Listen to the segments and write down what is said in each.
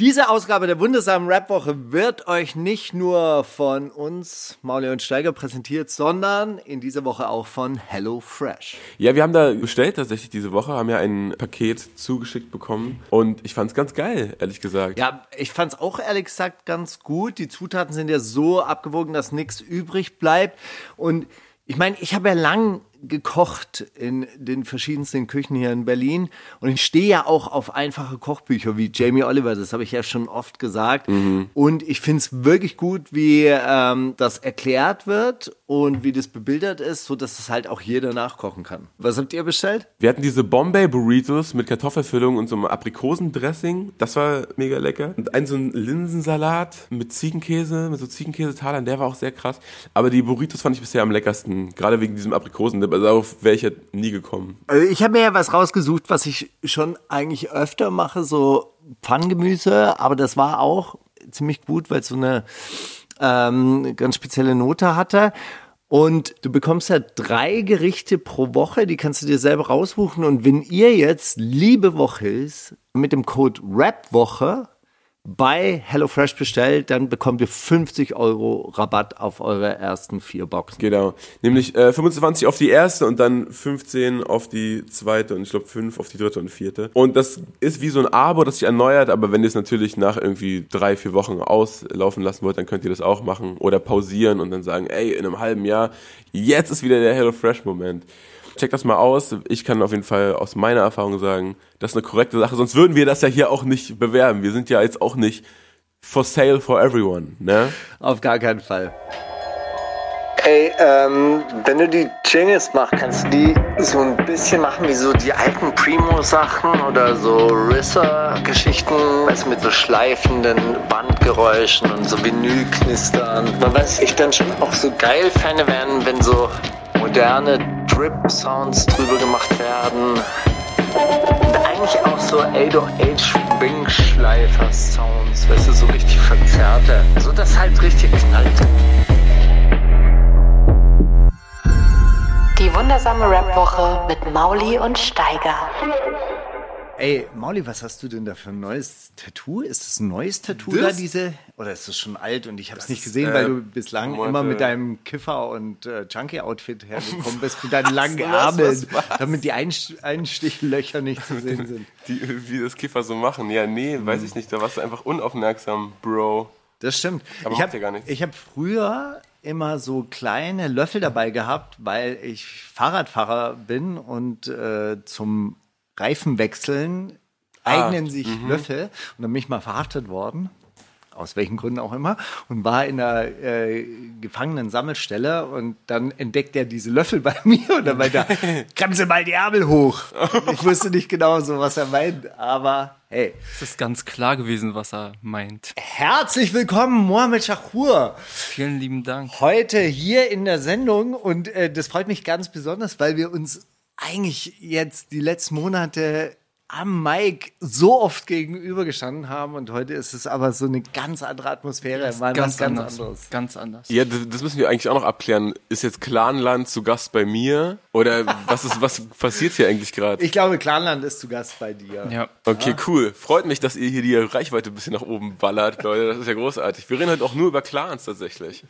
Diese Ausgabe der wundersamen Rap-Woche wird euch nicht nur von uns, Mauli und Steiger, präsentiert, sondern in dieser Woche auch von Hello Fresh. Ja, wir haben da bestellt tatsächlich diese Woche, haben ja ein Paket zugeschickt bekommen und ich fand's ganz geil, ehrlich gesagt. Ja, ich fand's auch ehrlich gesagt ganz gut. Die Zutaten sind ja so abgewogen, dass nichts übrig bleibt und ich meine, ich habe ja lang gekocht in den verschiedensten Küchen hier in Berlin und ich stehe ja auch auf einfache Kochbücher wie Jamie Oliver, das habe ich ja schon oft gesagt. Mhm. Und ich finde es wirklich gut, wie ähm, das erklärt wird und wie das bebildert ist, so dass es halt auch jeder nachkochen kann. Was habt ihr bestellt? Wir hatten diese Bombay Burritos mit Kartoffelfüllung und so einem Aprikosendressing. Das war mega lecker. Und einen so einen Linsensalat mit Ziegenkäse, mit so Ziegenkäsetalern, der war auch sehr krass. Aber die Burritos fand ich bisher am leckersten, gerade wegen diesem Aprikosen aber darauf wäre ich ja nie gekommen. Also ich habe mir ja was rausgesucht, was ich schon eigentlich öfter mache, so Pfanngemüse, aber das war auch ziemlich gut, weil es so eine ähm, ganz spezielle Note hatte. Und du bekommst ja drei Gerichte pro Woche, die kannst du dir selber raussuchen. Und wenn ihr jetzt Liebe Woche ist, mit dem Code RAPWOCHE bei HelloFresh bestellt, dann bekommt ihr 50 Euro Rabatt auf eure ersten vier Boxen. Genau. Nämlich äh, 25 auf die erste und dann 15 auf die zweite und ich glaube 5 auf die dritte und vierte. Und das ist wie so ein Abo, das sich erneuert, aber wenn ihr es natürlich nach irgendwie drei, vier Wochen auslaufen lassen wollt, dann könnt ihr das auch machen oder pausieren und dann sagen, ey, in einem halben Jahr, jetzt ist wieder der HelloFresh-Moment. Check das mal aus. Ich kann auf jeden Fall aus meiner Erfahrung sagen, das ist eine korrekte Sache. Sonst würden wir das ja hier auch nicht bewerben. Wir sind ja jetzt auch nicht for sale for everyone, ne? Auf gar keinen Fall. Ey, ähm, wenn du die Jingles machst, kannst du die so ein bisschen machen wie so die alten Primo-Sachen oder so Risser-Geschichten, weißt du, mit so schleifenden Bandgeräuschen und so Vinylknistern. Man weiß, ich dann schon auch so geil Fan werden, wenn so moderne Drip-Sounds drüber gemacht werden. Und eigentlich auch so 808-Wing-Schleifer-Sounds, weißt du, so richtig verzerrte. So dass halt richtig knallt. Die wundersame Rap-Woche mit Mauli und Steiger. Ey, Mauli, was hast du denn da für ein neues Tattoo? Ist das ein neues Tattoo das? da, diese? Oder ist das schon alt und ich habe es nicht gesehen, äh, weil du bislang Monate. immer mit deinem Kiffer- und äh, Junkie-Outfit hergekommen bist, mit deinen langen Ärmeln, damit die Einstichlöcher nicht zu sehen sind. Die, wie das Kiffer so machen. Ja, nee, mhm. weiß ich nicht. Da warst du einfach unaufmerksam, Bro. Das stimmt. Aber ich habe ja gar nichts. Ich habe früher immer so kleine Löffel dabei gehabt, weil ich Fahrradfahrer bin und äh, zum Reifenwechseln ah, eignen sich -hmm. Löffel. Und dann bin ich mal verhaftet worden aus welchen Gründen auch immer, und war in einer äh, Gefangenen-Sammelstelle und dann entdeckt er diese Löffel bei mir und dann meint er, kremse mal die Ärmel hoch. Ich wusste nicht genau so, was er meint, aber hey. Es ist ganz klar gewesen, was er meint. Herzlich willkommen, Mohamed Shahur. Vielen lieben Dank. Heute hier in der Sendung und äh, das freut mich ganz besonders, weil wir uns eigentlich jetzt die letzten Monate am Mike so oft gegenübergestanden haben und heute ist es aber so eine ganz andere Atmosphäre, mal ganz, ganz anders. anderes. Ganz anders. Ja, das, das, müssen wir eigentlich auch noch abklären. Ist jetzt Clanland zu Gast bei mir oder was ist was passiert hier eigentlich gerade? Ich glaube, Clanland ist zu Gast bei dir. Ja. Okay, cool. Freut mich, dass ihr hier die Reichweite ein bisschen nach oben ballert, Leute. Das ist ja großartig. Wir reden heute auch nur über Clans tatsächlich.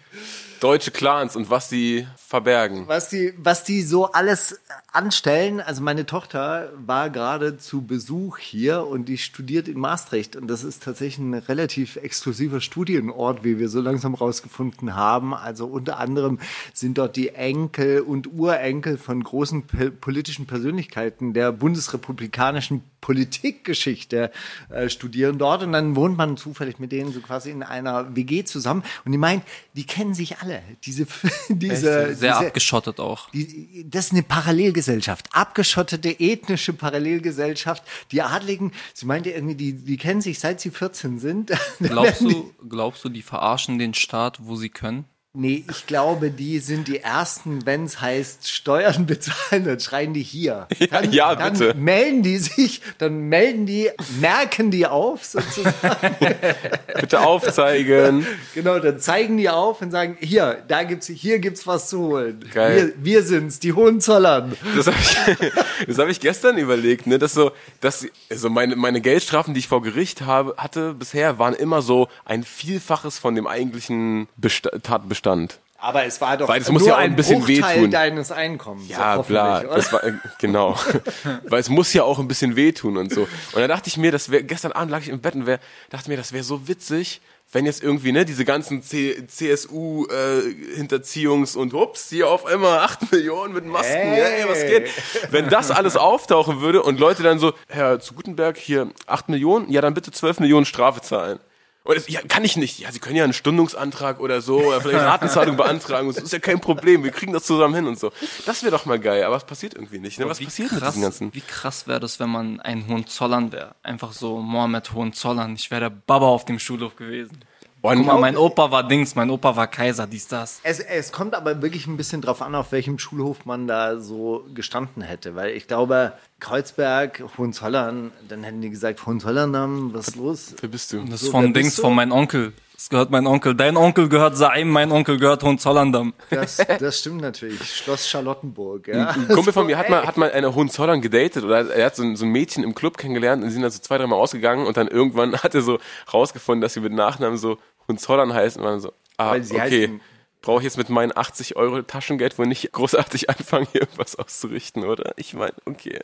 Deutsche Clans und was sie verbergen. Was die, was die so alles anstellen. Also meine Tochter war gerade zu Besuch hier und die studiert in Maastricht. Und das ist tatsächlich ein relativ exklusiver Studienort, wie wir so langsam rausgefunden haben. Also unter anderem sind dort die Enkel und Urenkel von großen politischen Persönlichkeiten der bundesrepublikanischen Politikgeschichte äh, studieren dort. Und dann wohnt man zufällig mit denen so quasi in einer WG zusammen. Und die meint, die kennen sich alle. Diese, diese, sehr diese, abgeschottet auch. Die, das ist eine Parallelgesellschaft, abgeschottete ethnische Parallelgesellschaft. Die Adligen, sie meinte irgendwie, die, die kennen sich seit sie 14 sind. Glaubst du, glaubst du, die verarschen den Staat, wo sie können? Nee, ich glaube, die sind die ersten, wenn es heißt Steuern bezahlen, dann schreien die hier. Dann, ja, dann bitte. melden die sich, dann melden die, merken die auf sozusagen. Bitte aufzeigen. genau, dann zeigen die auf und sagen, hier, da gibt's, hier gibt's was zu holen. Geil. Wir, wir sind's, die Hohenzollern. Das habe ich, das hab ich gestern überlegt, ne, dass so, dass also meine, meine Geldstrafen, die ich vor Gericht habe, hatte bisher, waren immer so ein Vielfaches von dem eigentlichen Besta Tatbestand. Aber es war doch Weil es muss ja auch ein ein bisschen Bruchteil wehtun. deines Einkommens. Ja, so bla, das war, äh, genau. Weil es muss ja auch ein bisschen wehtun und so. Und dann dachte ich mir, das wäre, gestern Abend lag ich im Bett und wär, dachte mir, das wäre so witzig, wenn jetzt irgendwie, ne, diese ganzen C CSU, äh, und ups, hier auf einmal 8 Millionen mit Masken, Hey. hey, was geht? Wenn das alles auftauchen würde und Leute dann so, Herr zu Gutenberg, hier 8 Millionen, ja, dann bitte 12 Millionen Strafe zahlen. Und das, ja, kann ich nicht. Ja, Sie können ja einen Stundungsantrag oder so, oder vielleicht Ratenzahlung beantragen. Das ist ja kein Problem. Wir kriegen das zusammen hin und so. Das wäre doch mal geil, aber es passiert irgendwie nicht. Ne? Was passiert mit krass, diesen ganzen? Wie krass wäre das, wenn man ein Hohenzollern wäre? Einfach so Mohammed Hohenzollern. Ich wäre der Baba auf dem Schulhof gewesen. Boah, Guck mal, mein Opa war Dings, mein Opa war Kaiser, dies, das. Es, es kommt aber wirklich ein bisschen drauf an, auf welchem Schulhof man da so gestanden hätte. Weil ich glaube, Kreuzberg, Hohenzollern, dann hätten die gesagt, Hohenzollern, was ist los? Wer bist du? Das So, ist wer von Dings, von meinem Onkel. Das gehört mein Onkel. Dein Onkel gehört Saim, mein Onkel gehört Hohenzollern. Das, das stimmt natürlich. Schloss Charlottenburg, ja. Ein Kumpel von mir hat mal, hat mal eine Hohenzollern gedatet oder er hat so ein, so ein Mädchen im Club kennengelernt und sie sind dann so zwei, dreimal ausgegangen und dann irgendwann hat er so rausgefunden, dass sie mit Nachnamen so Hohenzollern heißen und war dann so, ah, Weil sie okay. heißen- Brauche ich jetzt mit meinen 80 Euro Taschengeld wohl nicht großartig anfangen, hier irgendwas auszurichten, oder? Ich meine, okay.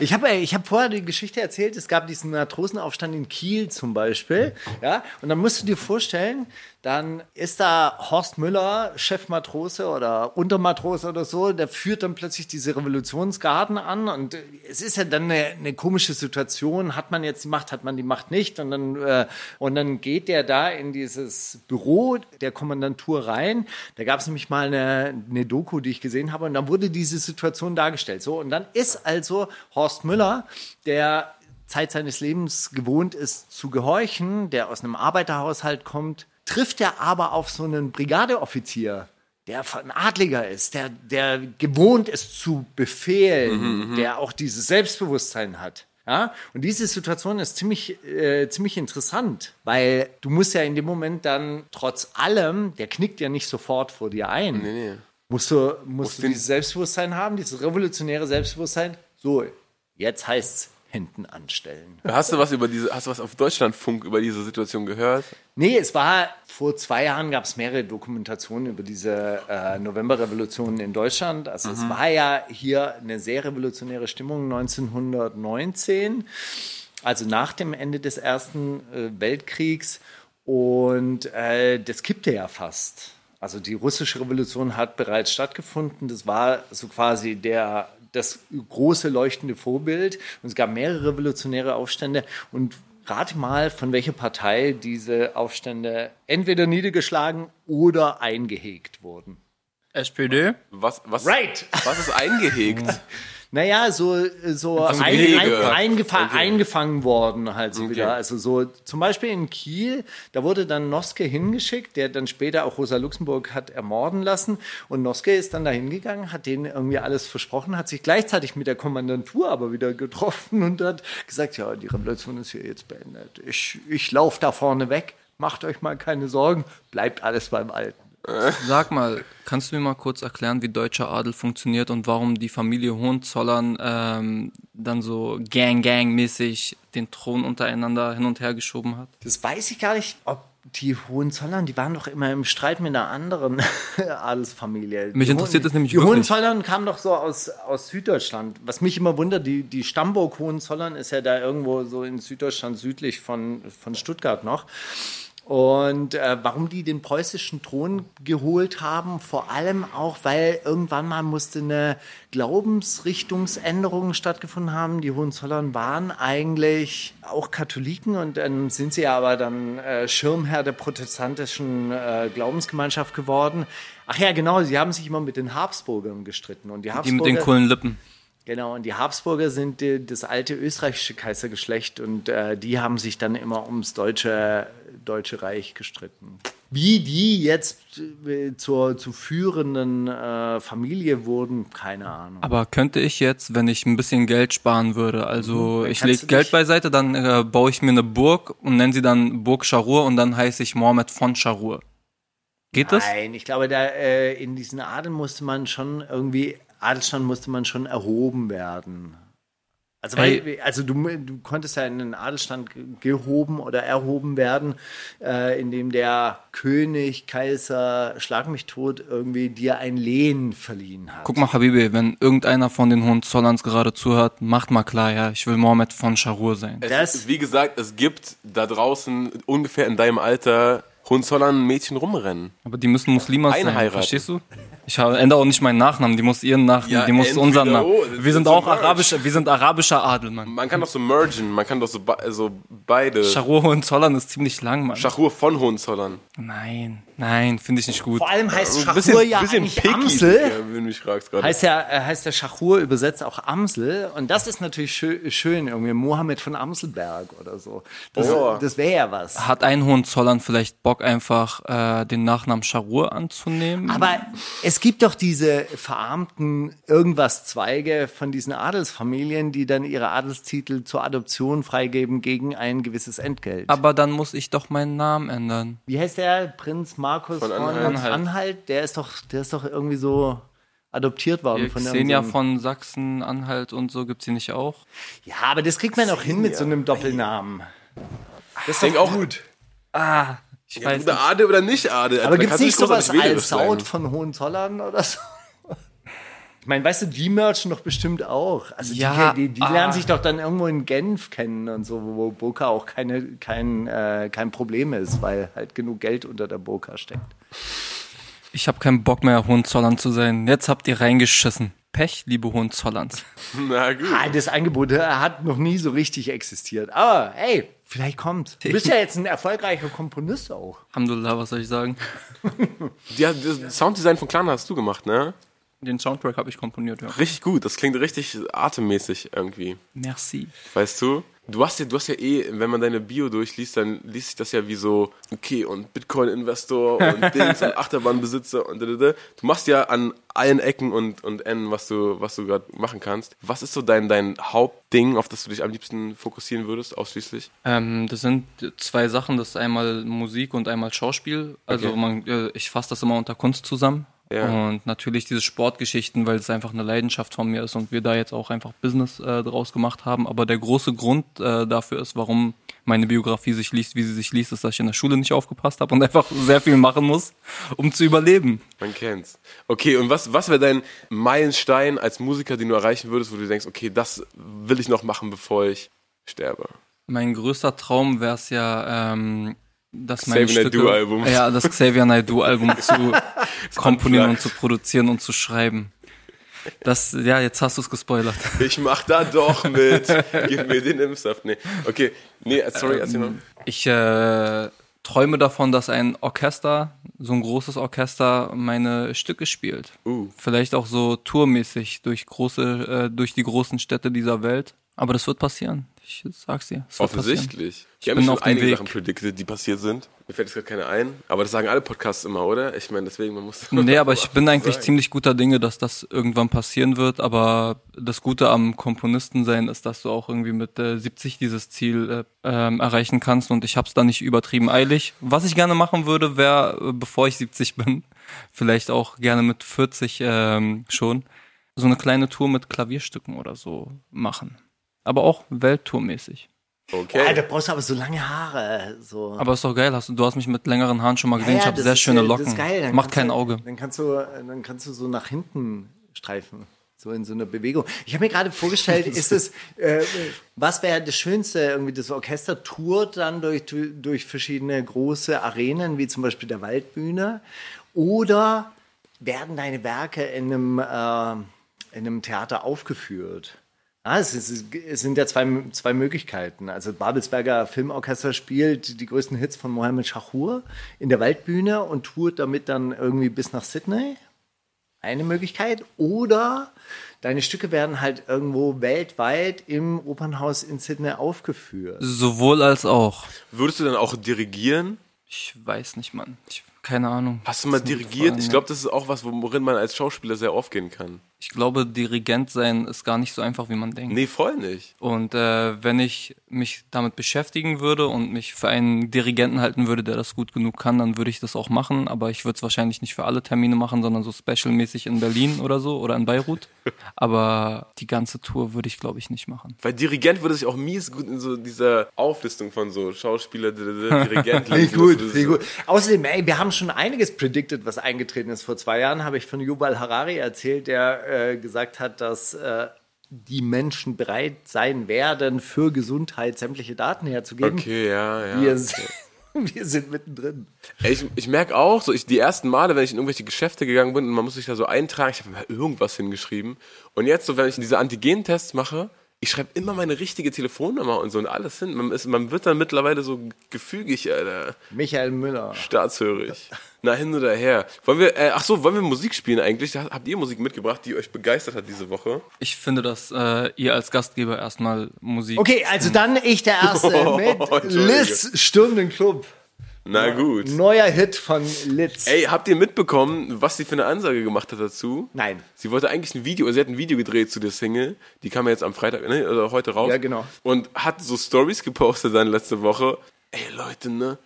Ich habe ich hab vorher die Geschichte erzählt, es gab diesen Matrosenaufstand in Kiel zum Beispiel. Ja, und dann musst du dir vorstellen, dann ist da Horst Müller, Chefmatrose oder Untermatrose oder so, der führt dann plötzlich diese Revolutionsgarden an und es ist ja dann eine, eine komische Situation. Hat man jetzt die Macht, hat man die Macht nicht? Und dann, äh, und dann geht der da in dieses Büro der Kommandantur rein. Da gab es nämlich mal eine, eine Doku, die ich gesehen habe und dann wurde diese Situation dargestellt. So, und dann ist also Horst Müller, der Zeit seines Lebens gewohnt ist zu gehorchen, der aus einem Arbeiterhaushalt kommt, trifft er aber auf so einen Brigadeoffizier, der ein Adliger ist, der, der gewohnt ist zu befehlen, der auch dieses Selbstbewusstsein hat. Ja, und diese Situation ist ziemlich, äh, ziemlich interessant, weil du musst ja in dem Moment dann trotz allem, der knickt ja nicht sofort vor dir ein. Nee, nee. Musst du, musst du dieses Selbstbewusstsein haben, dieses revolutionäre Selbstbewusstsein. So, jetzt heißt's hinten anstellen. Hast du was über diese, hast du was auf Deutschlandfunk über diese Situation gehört? Nee, es war vor zwei Jahren gab es mehrere Dokumentationen über diese äh, Novemberrevolution in Deutschland. Also es war ja hier eine sehr revolutionäre Stimmung 1919, also nach dem Ende des Ersten äh, Weltkriegs. Und äh, das kippte ja fast. Also die russische Revolution hat bereits stattgefunden. Das war so quasi der das große leuchtende Vorbild. Und es gab mehrere revolutionäre Aufstände. Und rate mal, von welcher Partei diese Aufstände entweder niedergeschlagen oder eingehegt wurden. SPD? Was, was, Right. was ist eingehegt? Naja, so, so ein, ein, eingefa Okay. eingefangen worden halt so Okay. wieder. Also so zum Beispiel in Kiel, da wurde dann Noske hingeschickt, der dann später auch Rosa Luxemburg hat ermorden lassen. Und Noske ist dann da hingegangen, hat denen irgendwie alles versprochen, hat sich gleichzeitig mit der Kommandantur aber wieder getroffen und hat gesagt, ja, die Revolution ist hier jetzt beendet. Ich, ich laufe da vorne weg, macht euch mal keine Sorgen, bleibt alles beim Alten. Sag mal, kannst du mir mal kurz erklären, wie deutscher Adel funktioniert und warum die Familie Hohenzollern ähm, dann so Gang-Gang-mäßig den Thron untereinander hin und her geschoben hat? Das weiß ich gar nicht, ob die Hohenzollern, die waren doch immer im Streit mit einer anderen Adelsfamilie. Mich interessiert das nämlich Die wirklich. Hohenzollern kamen doch so aus, aus Süddeutschland. Was mich immer wundert, die, die Stammburg Hohenzollern ist ja da irgendwo so in Süddeutschland südlich von, von Stuttgart noch. Und äh, warum die den preußischen Thron geholt haben, vor allem auch, weil irgendwann mal musste eine Glaubensrichtungsänderung stattgefunden haben. Die Hohenzollern waren eigentlich auch Katholiken und dann sind sie aber dann äh, Schirmherr der protestantischen äh, Glaubensgemeinschaft geworden. Ach ja, genau, sie haben sich immer mit den Habsburgern gestritten und die Die Habsburger mit den coolen Lippen. Genau, und die Habsburger sind die, das alte österreichische Kaisergeschlecht und äh, die haben sich dann immer ums deutsche, deutsche Reich gestritten. Wie die jetzt äh, zur, zu führenden äh, Familie wurden, keine Ahnung. Aber könnte ich jetzt, wenn ich ein bisschen Geld sparen würde, also dann ich lege Geld beiseite, dann äh, baue ich mir eine Burg und nenne sie dann Burg Scharur und dann heiße ich Mohammed von Scharur. Geht das? Nein, ich glaube, da äh, in diesen Adel musste man schon irgendwie, Adelstand musste man schon erhoben werden. Also, weil, also du, du konntest ja in den Adelstand ge- gehoben oder erhoben werden, äh, indem der König, Kaiser, schlag mich tot, irgendwie dir ein Lehen verliehen hat. Guck mal, Habibi, wenn irgendeiner von den Hohenzollerns gerade zuhört, macht mal klar, ja, ich will Mohammed von Scharur sein. Das- Es, wie gesagt, es gibt da draußen ungefähr in deinem Alter Hohenzollern Mädchen rumrennen. Aber die müssen Muslimas sein, Einheiraten. verstehst du? Ich ändere auch nicht meinen Nachnamen, die muss ihren Nachnamen, Ja, die muss unseren Namen. oh, Wir sind so auch arabischer, wir sind arabischer Adel, Mann. Man kann doch so mergen, man kann doch so, be- so beide. Scharur Hohenzollern ist ziemlich lang, Mann. Schachur von Hohenzollern. Nein, nein, finde ich nicht gut. Vor allem heißt Ein Schachur ja eigentlich picky, Amsel. Digga, wenn du mich fragst gerade. Heißt ja, äh, heißt der Schachur übersetzt auch Amsel. Und das ist natürlich schön, schön irgendwie Mohammed von Amselberg oder so. Das, Oh. das wäre ja was. Hat ein Hohenzollern vielleicht Bock, einfach äh, den Nachnamen Scharur anzunehmen? Aber es gibt doch diese verarmten Irgendwas-Zweige von diesen Adelsfamilien, die dann ihre Adelstitel zur Adoption freigeben gegen ein gewisses Entgelt. Aber dann muss ich doch meinen Namen ändern. Wie heißt der? Prinz Markus von, Von Anhalt. Anhalt. Anhalt. Der ist doch, der ist doch irgendwie so adoptiert worden von Xenia irgendeinem- von Sachsen, Anhalt und so gibt's hier nicht auch? Ja, aber das kriegt man auch hin mit so einem Doppelnamen. Das ist auch- gut. Ah, ich Ja, weiß Adel oder nicht Adel? Aber Da gibt es nicht sowas als sein. von Hohenzollern oder so? Ich meine, weißt du, die merchen doch bestimmt auch. Also Ja, die, die, die ah. lernen sich doch dann irgendwo in Genf kennen und so, wo Burka auch keine, kein, äh, kein Problem ist, weil halt genug Geld unter der Burka steckt. Ich habe keinen Bock mehr, Hohenzollern zu sein. Jetzt habt ihr reingeschissen. Pech, liebe Hohenzollerns. Na gut. Ah, das Angebot äh, hat noch nie so richtig existiert. Aber hey, vielleicht kommt. Du bist ja jetzt ein erfolgreicher Komponist auch. Alhamdulillah, was soll ich sagen? Ja, das Sounddesign von Clan hast du gemacht, ne? Den Soundtrack habe ich komponiert, ja. Richtig gut. Das klingt richtig atemmäßig irgendwie. Merci. Weißt du? Du hast ja, du hast ja eh, wenn man deine Bio durchliest, dann liest sich das ja wie so, okay, und Bitcoin-Investor und Dings und Achterbahnbesitzer und. Du machst ja an allen Ecken und, und Enden, was du, was du gerade machen kannst. Was ist so dein, dein Hauptding, auf das du dich am liebsten fokussieren würdest, ausschließlich? Ähm, das sind zwei Sachen. Das ist einmal Musik und einmal Schauspiel. Also Okay. man, äh, ich fasse das immer unter Kunst zusammen. Ja. Und natürlich diese Sportgeschichten, weil es einfach eine Leidenschaft von mir ist und wir da jetzt auch einfach Business äh, draus gemacht haben. Aber der große Grund äh, dafür ist, warum meine Biografie sich liest, wie sie sich liest, ist, dass ich in der Schule nicht aufgepasst habe und einfach sehr viel machen muss, um zu überleben. Man kennt's. Okay, und was, was wäre dein Meilenstein als Musiker, den du erreichen würdest, wo du denkst, okay, das will ich noch machen, bevor ich sterbe? Mein größter Traum wäre es ja, ähm, meine Xavier Stücke, Naidoo-Album. ja, das Xavier Naidoo Album zu komponieren und zu produzieren und zu schreiben. Das, ja, jetzt hast du es gespoilert. Ich mach da doch mit. Gib mir den Impfsaft. Nee. Okay. Nee, sorry, erzähl noch. Ich äh, träume davon, dass ein Orchester, so ein großes Orchester, meine Stücke spielt. Uh. Vielleicht auch so tourmäßig durch große, äh, durch die großen Städte dieser Welt. Aber das wird passieren. Ich sag's dir. Offensichtlich. Ich bin habe schon einige Weg. Sachen predicted, die passiert sind. Mir fällt jetzt gerade keine ein. Aber das sagen alle Podcasts immer, oder? Ich meine, deswegen, man muss. Nee, aber ich bin eigentlich sagen. ziemlich guter Dinge, dass das irgendwann passieren wird. Aber das Gute am Komponisten sein ist, dass du auch irgendwie mit äh, 70 dieses Ziel äh, ähm, erreichen kannst. Und ich hab's da nicht übertrieben eilig. Was ich gerne machen würde, wäre, äh, bevor ich 70 bin, vielleicht auch gerne mit 40 ähm, schon, so eine kleine Tour mit Klavierstücken oder so machen. Aber auch welttourmäßig. Okay. Da brauchst du aber so lange Haare. So. Aber ist doch geil, hast du, du hast mich mit längeren Haaren schon mal gesehen. Ja, ich habe sehr ist, schöne äh, Locken. Das ist geil. Dann Macht kannst kein du, Auge. Dann kannst, du, dann kannst du so nach hinten streifen. So in so einer Bewegung. Ich habe mir gerade vorgestellt, ist es, äh, was wäre das Schönste? Irgendwie das Orchester tourt dann durch, durch verschiedene große Arenen, wie zum Beispiel der Waldbühne. Oder werden deine Werke in einem, äh, in einem Theater aufgeführt? Ah, es, ist, es sind ja zwei, zwei Möglichkeiten. Also Babelsberger Filmorchester spielt die größten Hits von Mohammed Shahur in der Waldbühne und tourt damit dann irgendwie bis nach Sydney. Eine Möglichkeit. Oder deine Stücke werden halt irgendwo weltweit im Opernhaus in Sydney aufgeführt. Sowohl als auch. Würdest du dann auch dirigieren? Ich weiß nicht, Mann. Ich, keine Ahnung. Hast du mal dirigiert? Frage. Ich glaube, das ist auch was, worin man als Schauspieler sehr aufgehen kann. Ich glaube, Dirigent sein ist gar nicht so einfach, wie man denkt. Nee, voll nicht. Und äh, wenn ich mich damit beschäftigen würde und mich für einen Dirigenten halten würde, der das gut genug kann, dann würde ich das auch machen. Aber ich würde es wahrscheinlich nicht für alle Termine machen, sondern so specialmäßig in Berlin oder so oder in Beirut. Aber die ganze Tour würde ich, glaube ich, nicht machen. Weil Dirigent würde sich auch mies gut in so dieser Auflistung von so Schauspieler, Dirigent lesen. gut, so- gut. Außerdem, ey, wir haben schon einiges predicted, was eingetreten ist. Vor zwei Jahren habe ich von Yuval Harari erzählt, der äh, gesagt hat, dass äh, die Menschen bereit sein werden, für Gesundheit sämtliche Daten herzugeben. Okay, ja, ja. Wir, sind, wir sind mittendrin. Ey, ich, ich merke auch, so ich, die ersten Male, wenn ich in irgendwelche Geschäfte gegangen bin und man muss sich da so eintragen, ich habe mir irgendwas hingeschrieben. Und jetzt, so wenn ich diese Antigen-Tests mache, ich schreibe immer meine richtige Telefonnummer und so und alles hin. Man, ist, man wird dann mittlerweile so gefügig, Alter. Michael Müller. Staatshörig. Na, hin oder her. Wollen wir, äh, ach so, wollen wir Musik spielen eigentlich? Habt ihr Musik mitgebracht, die euch begeistert hat diese Woche? Ich finde, dass äh, ihr als Gastgeber erstmal Musik. Okay, also dann ich der Erste mit Entschuldige. Liz Sturm den Club. Na gut. Neuer Hit von Litz. Ey, habt ihr mitbekommen, was sie für eine Ansage gemacht hat dazu? Nein. Sie wollte eigentlich ein Video, sie hat ein Video gedreht zu der Single, die kam ja jetzt am Freitag, ne, oder heute raus. Ja, genau. Und hat so Stories gepostet dann letzte Woche. Ey, Leute, ne?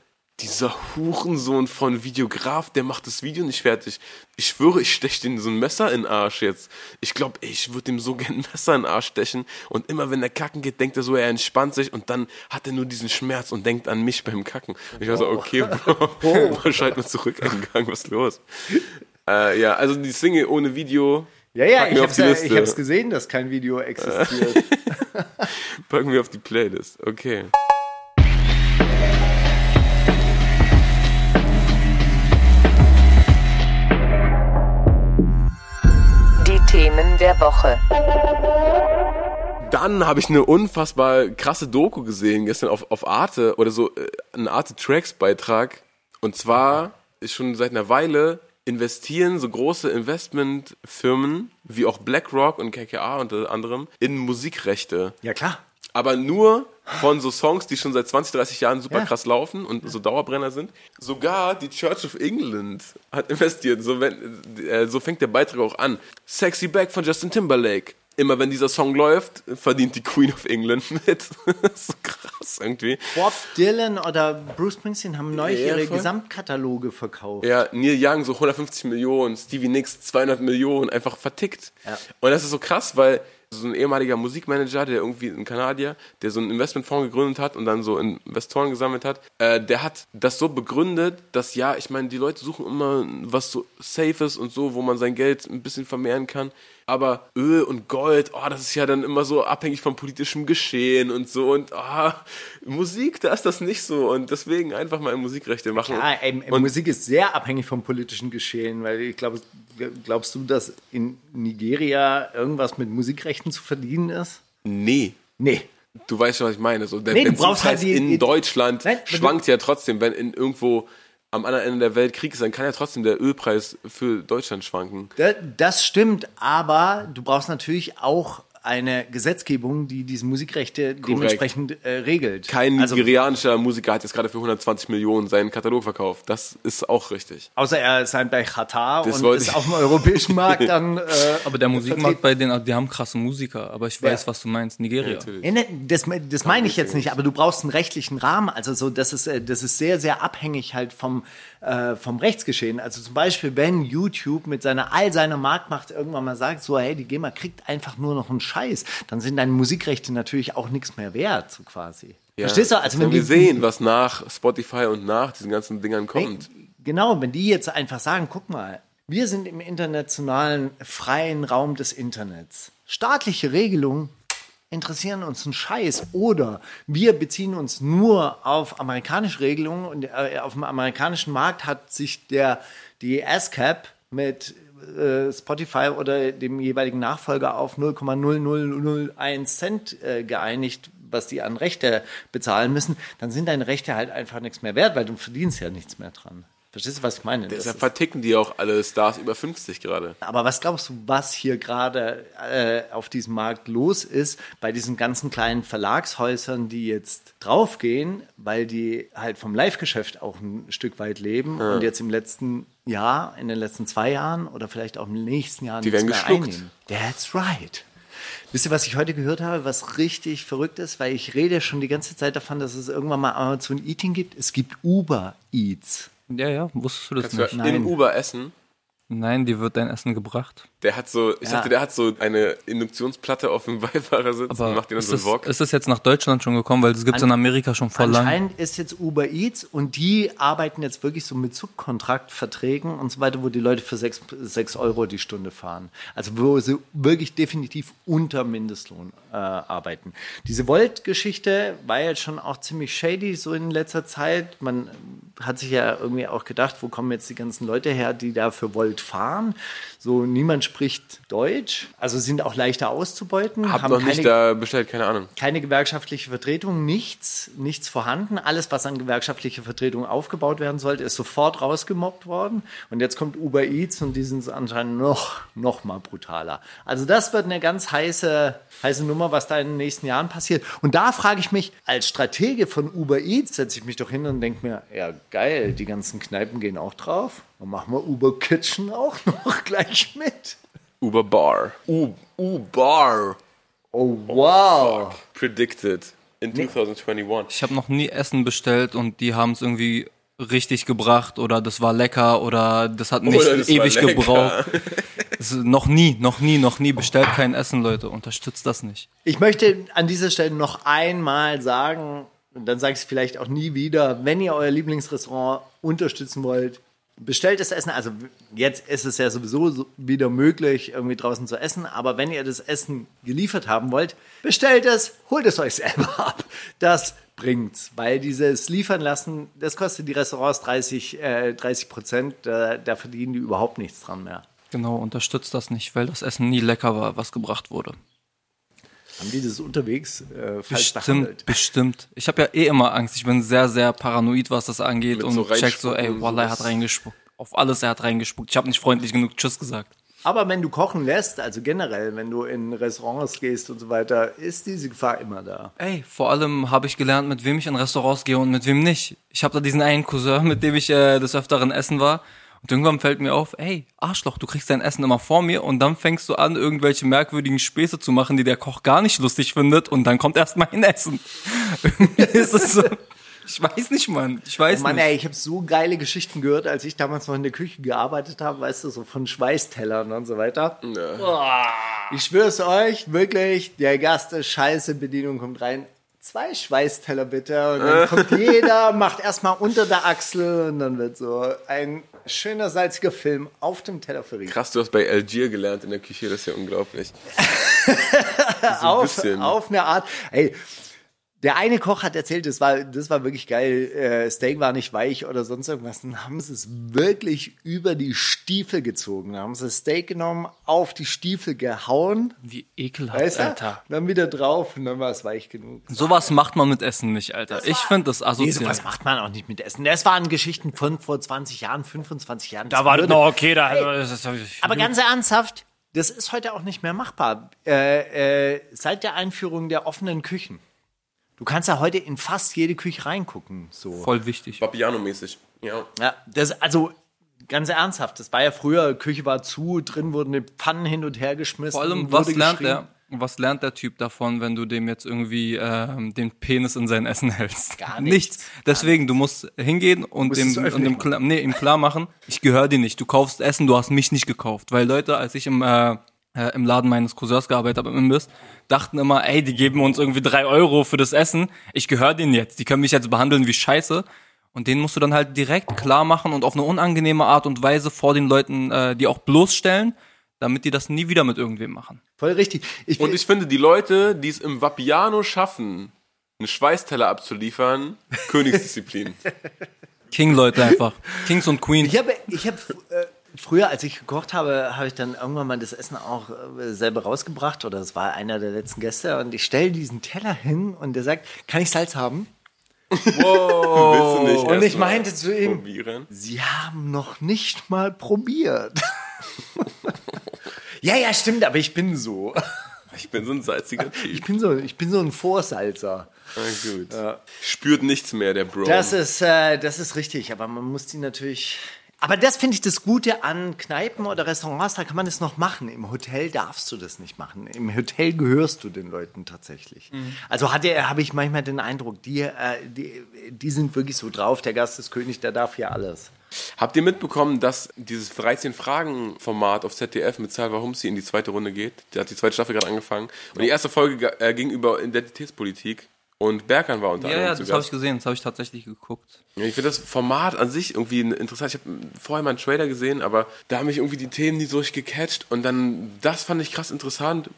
Dieser Hurensohn von Videograf, der macht das Video nicht fertig. Ich schwöre, ich stech den so ein Messer in den Arsch jetzt. Ich glaube, ich würde dem so gern ein Messer in den Arsch stechen. Und immer wenn er kacken geht, denkt er so, er entspannt sich und dann hat er nur diesen Schmerz und denkt an mich beim Kacken. Ich war so, okay, Bro, wahrscheinlich mal zurück eingegangen, was ist los? Äh, ja, also die Single ohne Video. Ja, ja, ich hab's, ja, ich hab's gesehen, dass kein Video existiert. Packen wir auf die Playlist. Okay. Themen der Woche. Dann habe ich eine unfassbar krasse Doku gesehen gestern auf, auf Arte oder so äh, ein Arte Tracks Beitrag. Und zwar ist schon seit einer Weile investieren so große Investmentfirmen wie auch BlackRock und KKA unter anderem in Musikrechte. ja, klar. Aber nur von so Songs, die schon seit 20, 30 Jahren super Ja. krass laufen und so Dauerbrenner sind. Sogar die Church of England hat investiert. So, wenn, äh, so fängt der Beitrag auch an. Sexy Back von Justin Timberlake. Immer wenn dieser Song läuft, verdient die Queen of England mit. so krass irgendwie. Bob Dylan oder Bruce Springsteen haben neulich Ja, ihre voll. Gesamtkataloge verkauft. Ja, Neil Young so 150 Millionen, Stevie Nicks 200 Millionen, einfach vertickt. Ja. Und das ist so krass, weil so ein ehemaliger Musikmanager, der irgendwie ein Kanadier, der so einen Investmentfonds gegründet hat und dann so Investoren gesammelt hat, äh, der hat das so begründet, dass ja, ich meine, die Leute suchen immer was so Safes und so, wo man sein Geld ein bisschen vermehren kann. Aber Öl und Gold, oh, das ist ja dann immer so abhängig vom politischen Geschehen und so. Und ah, Musik, da ist das nicht so. Und deswegen einfach mal Musikrechte machen. Ja, ey, und Musik ist sehr abhängig vom politischen Geschehen, weil ich glaube, glaubst du, dass in Nigeria irgendwas mit Musikrechten zu verdienen ist? nee. Nee. Du weißt schon, was ich meine. So, der Nee, Benzinpreis halt die- in die- Deutschland Nein, schwankt ja trotzdem, wenn in irgendwo am anderen Ende der Welt Krieg ist, dann kann ja trotzdem der Ölpreis für Deutschland schwanken. Da- Das stimmt, aber du brauchst natürlich auch eine Gesetzgebung, die diese Musikrechte dementsprechend äh, regelt. Kein also, nigerianischer Musiker hat jetzt gerade für 120 Millionen seinen Katalog verkauft. Das ist auch richtig. außer er ist halt bei Katar Das und ist ich- auf dem europäischen Markt dann. Äh, Aber der Musikmarkt bei denen, die haben krasse Musiker. Aber ich weiß, Ja. was du meinst. Nigeria. Natürlich. Nee, nee, das, das meine ich jetzt nicht, aber du brauchst einen rechtlichen Rahmen. Also so, das ist, äh, das ist sehr, sehr abhängig halt vom, äh, vom Rechtsgeschehen. Also zum Beispiel, wenn YouTube mit seiner all seiner Marktmacht irgendwann mal sagt, so, hey, die GEMA kriegt einfach nur noch einen Scheiß, dann sind deine Musikrechte natürlich auch nichts mehr wert, so quasi. Ja. Verstehst du? Also wenn wir sehen, was nach Spotify und nach diesen ganzen Dingern kommt. Genau, wenn die jetzt einfach sagen, guck mal, wir sind im internationalen freien Raum des Internets. Staatliche Regelungen interessieren uns einen Scheiß oder wir beziehen uns nur auf amerikanische Regelungen und äh, auf dem amerikanischen Markt hat sich der die ASCAP mit äh, Spotify oder dem jeweiligen Nachfolger auf 0,0001 Cent äh, geeinigt, was die an Rechte bezahlen müssen, dann sind deine Rechte halt einfach nichts mehr wert, weil du verdienst ja nichts mehr dran. Verstehst du, was ich meine? Deshalb verticken die auch alle Stars über 50 gerade. Aber was glaubst du, was hier gerade äh, auf diesem Markt los ist, bei diesen ganzen kleinen Verlagshäusern, die jetzt draufgehen, weil die halt vom Live-Geschäft auch ein Stück weit leben und jetzt im letzten Jahr, in den letzten zwei Jahren oder vielleicht auch im nächsten Jahr Die nichts werden mehr geschluckt. einnehmen. That's right. Wisst ihr, was ich heute gehört habe, was richtig verrückt ist? Weil ich rede schon die ganze Zeit davon, dass es irgendwann mal Amazon Eating gibt. Es gibt Uber Eats. Ja, ja, wusstest du das Kannst nicht? du Nein. in Uber essen? Nein, dir wird dein Essen gebracht. Der hat so, ich Ja. dachte, der hat so eine Induktionsplatte auf dem Beifahrersitz und Aber macht den dann ist, so das, einen Wok. ist das jetzt nach Deutschland schon gekommen? Weil das gibt es in Amerika schon voll lang. Anscheinend ist jetzt Uber Eats und die arbeiten jetzt wirklich so mit Subkontraktverträgen und so weiter, wo die Leute für 6, sechs Euro die Stunde fahren. Also wo sie wirklich definitiv unter Mindestlohn äh, arbeiten. Diese Volt-Geschichte war jetzt schon auch ziemlich shady so in letzter Zeit. Man hat sich ja irgendwie auch gedacht, wo kommen jetzt die ganzen Leute her, die da für Volt fahren? So, niemand spricht Deutsch, also sind auch leichter auszubeuten. Hab haben noch nicht keine- da bestellt, keine Ahnung. keine gewerkschaftliche Vertretung, nichts, nichts vorhanden. Alles, was an gewerkschaftliche Vertretung aufgebaut werden sollte, ist sofort rausgemobbt worden. Und jetzt kommt Uber Eats und die sind anscheinend noch, noch mal brutaler. Also das wird eine ganz heiße, heiße Nummer, was da in den nächsten Jahren passiert. Und da frage ich mich, als Stratege von Uber Eats setze ich mich doch hin und denke mir, ja geil, die ganzen Kneipen gehen auch drauf. Dann machen wir Uber Kitchen auch noch gleich mit. Uber Bar. U, U Bar. Oh wow. Predicted in 2021. Ich habe noch nie Essen bestellt und die haben es irgendwie richtig gebracht oder das war lecker oder das hat nicht das ewig gebraucht. Das ist noch nie, noch nie, noch nie. Bestellt kein Essen, Leute. Unterstützt das nicht. Ich möchte an dieser Stelle noch einmal sagen, und dann sage ich es vielleicht auch nie wieder, wenn ihr euer Lieblingsrestaurant unterstützen wollt, bestellt das Essen. Also jetzt ist es ja sowieso so wieder möglich, irgendwie draußen zu essen, aber wenn ihr das Essen geliefert haben wollt, bestellt es, holt es euch selber ab. Das bringt's, weil dieses Liefern lassen, das kostet die Restaurants 30, äh, 30 Prozent, da, da verdienen die überhaupt nichts dran mehr. Genau, unterstützt das nicht, weil das Essen nie lecker war, was gebracht wurde. Haben die das unterwegs äh, falsch Bestimmt, behandelt? bestimmt. Ich habe ja eh immer Angst. Ich bin sehr, sehr paranoid, was das angeht Mit und so check so, ey, Wallah, er hat reingespuckt. Auf alles, er hat reingespuckt. Ich habe nicht freundlich genug Tschüss gesagt. Aber wenn du kochen lässt, also generell, wenn du in Restaurants gehst und so weiter, ist diese Gefahr immer da. Ey, vor allem habe ich gelernt, mit wem ich in Restaurants gehe und mit wem nicht. Ich habe da diesen einen Cousin, mit dem ich äh, des Öfteren essen war. Und irgendwann fällt mir auf, ey, Arschloch, du kriegst dein Essen immer vor mir und dann fängst du an, irgendwelche merkwürdigen Späße zu machen, die der Koch gar nicht lustig findet und dann kommt erst mein Essen. Irgendwie ist es so. Ich weiß nicht, Mann. Ich weiß Mann, nicht. ey, ich habe so geile Geschichten gehört, als ich damals noch in der Küche gearbeitet habe, weißt du, so von Schweißtellern und so weiter. Ich schwör's euch, wirklich, der Gast ist scheiße, Bedienung kommt rein. Zwei Schweißteller bitte. Und dann kommt jeder, macht erstmal unter der Achsel und dann wird so ein schöner salziger Film auf dem Teller verrieben. Krass, du hast bei Algier gelernt in der Küche, das ist ja unglaublich. so ein auf, bisschen. auf eine Art. Ey, der eine Koch hat erzählt, das war, das war wirklich geil. Äh, Steak war nicht weich oder sonst irgendwas. Dann haben sie es wirklich über die Stiefel gezogen. Dann haben sie das Steak genommen, auf die Stiefel gehauen, Wie ekelhaft, weißt du? Alter. Dann wieder drauf und dann war es weich genug. Sowas macht man mit Essen nicht, Alter. Ich finde das Nee, asozial. sowas macht man auch nicht mit Essen. Das waren Geschichten von vor 20 Jahren, 25 Jahren. Das da war das noch okay, da das ist, Aber ganz ernsthaft, das ist heute auch nicht mehr machbar. Äh, äh, seit der Einführung der offenen Küchen. Du kannst ja heute in fast jede Küche reingucken. So. voll wichtig. Papiano-mäßig. Ja. Ja, das, also ganz ernsthaft, das war ja früher, Küche war zu, drin wurden die Pfannen hin und her geschmissen. Vor allem, was lernt der, was lernt der Typ davon, wenn du dem jetzt irgendwie ähm, den Penis in sein Essen hältst? Gar nichts. Deswegen, du musst hingehen und musst dem, und dem klar, nee, ihm klar machen, ich gehöre dir nicht. Du kaufst Essen, du hast mich nicht gekauft. Weil Leute, als ich im, äh, äh, im Laden meines Cousins gearbeitet habe, im Imbiss, dachten immer, ey, die geben uns irgendwie drei Euro für das Essen. Ich gehöre denen jetzt. Die können mich jetzt behandeln wie Scheiße. Und denen musst du dann halt direkt klar machen und auf eine unangenehme Art und Weise vor den Leuten, äh, die auch bloßstellen, damit die das nie wieder mit irgendwem machen. Voll richtig. Ich, Und ich finde, die Leute, die es im Vapiano schaffen, einen Schweißteller abzuliefern, Königsdisziplin. King-Leute einfach. Kings und Queens. Ich habe, ich habe äh, früher, als ich gekocht habe, habe ich dann irgendwann mal das Essen auch äh, selber rausgebracht oder es war einer der letzten Gäste und ich stelle diesen Teller hin und der sagt, kann ich Salz haben? Wow. Willst du nicht Und ich meinte zu ihm, probieren? Sie haben noch nicht mal probiert. ja, ja, stimmt, aber ich bin so. Ich bin so ein salziger Ich Typ. bin so, ich bin so ein Vorsalzer. Na gut. Spürt nichts mehr, der Bro. Das ist, äh, das ist richtig, aber man muss die natürlich. Aber das finde ich das Gute an Kneipen oder Restaurants, da kann man das noch machen. Im Hotel darfst du das nicht machen. Im Hotel gehörst du den Leuten tatsächlich. Also hatte, habe ich manchmal den Eindruck, die, äh, die, die sind wirklich so drauf, der Gast ist König, der darf hier alles. Habt ihr mitbekommen, dass dieses 13-Fragen-Format auf ZDF mit Salva Humsi in die zweite Runde geht? Der hat die zweite Staffel gerade angefangen. Und die erste Folge äh, ging über Identitätspolitik. Und Berkan war unter Ja, anderem ja, das habe ich gesehen, das habe ich tatsächlich geguckt. Ich finde das Format an sich irgendwie interessant. Ich habe vorher mal einen Trailer gesehen, aber da haben mich irgendwie die Themen nie so richtig gecatcht. Und dann, das fand ich krass interessant.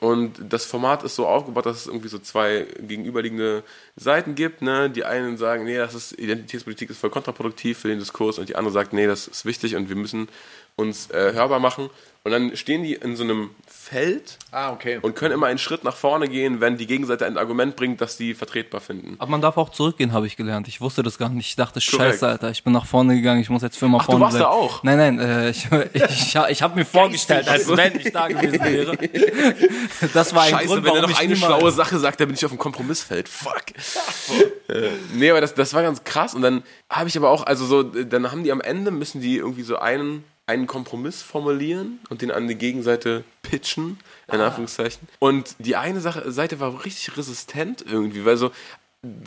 Und das Format ist so aufgebaut, dass es irgendwie so zwei gegenüberliegende Seiten gibt. Ne? Die einen sagen, nee, das ist Identitätspolitik ist voll kontraproduktiv für den Diskurs. Und die andere sagt, nee, das ist wichtig und wir müssen uns äh, hörbar machen. Und dann stehen die in so einem Feld Ah, okay. und können immer einen Schritt nach vorne gehen, wenn die Gegenseite ein Argument bringt, das sie vertretbar finden. Aber man darf auch zurückgehen, habe ich gelernt. Ich wusste das gar nicht. Ich dachte, Korrekt. scheiße, Alter, ich bin nach vorne gegangen, ich muss jetzt für immer Ach, du vorne warst da auch? Nein, nein, äh, ich, ich, ich habe mir vorgestellt, als wenn ich da gewesen wäre. Das war ein Scheiße, Grund, wenn er noch ich eine schlaue Sache sagt, dann bin ich auf dem Kompromissfeld. Fuck. äh, nee, aber das, das war ganz krass. Und dann habe ich aber auch, also so, dann haben die am Ende, müssen die irgendwie so einen, einen Kompromiss formulieren und den an die Gegenseite pitchen, in Anführungszeichen. Und die eine Sache, Seite war richtig resistent irgendwie, weil so,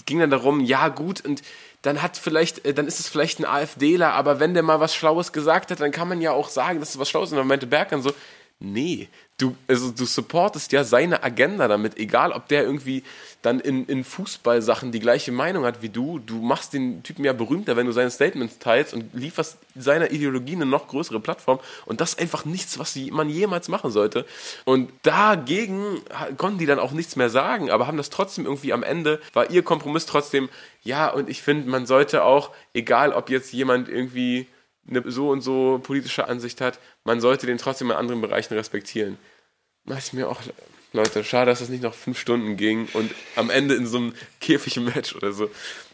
ging dann darum, ja gut, und dann hat vielleicht, äh, dann ist es vielleicht ein AfDler, aber wenn der mal was Schlaues gesagt hat, dann kann man ja auch sagen, dass es was Schlaues ist. Und dann meinte Berg dann so, nee, du, also du supportest ja seine Agenda damit, egal ob der irgendwie dann in, in Fußballsachen die gleiche Meinung hat wie du, du machst den Typen ja berühmter, wenn du seine Statements teilst und lieferst seiner Ideologie eine noch größere Plattform und das ist einfach nichts, was man jemals machen sollte. Und dagegen konnten die dann auch nichts mehr sagen, aber haben das trotzdem irgendwie am Ende, war ihr Kompromiss trotzdem, ja, und ich finde, man sollte auch, egal ob jetzt jemand irgendwie eine so und so politische Ansicht hat, man sollte den trotzdem in anderen Bereichen respektieren. Mach ich mir auch, Leute, schade, dass das nicht noch fünf Stunden ging und am Ende in so einem Käfig-Match oder so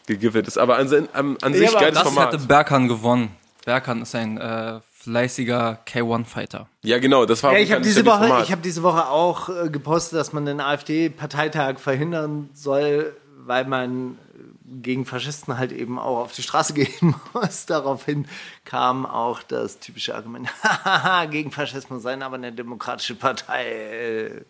gegiftet ist. Aber an, an, an sich aber geiles Das Format. hätte Berkan gewonnen. Berkan ist ein äh, fleißiger K1-Fighter. Ja, genau, das war Ja, ich habe diese Woche, Format. ich habe diese Woche auch äh, gepostet, dass man den AfD-Parteitag verhindern soll, weil man gegen Faschisten halt eben auch auf die Straße gehen muss. Daraufhin kam auch das typische Argument, gegen Faschismus sein, aber eine demokratische Partei äh,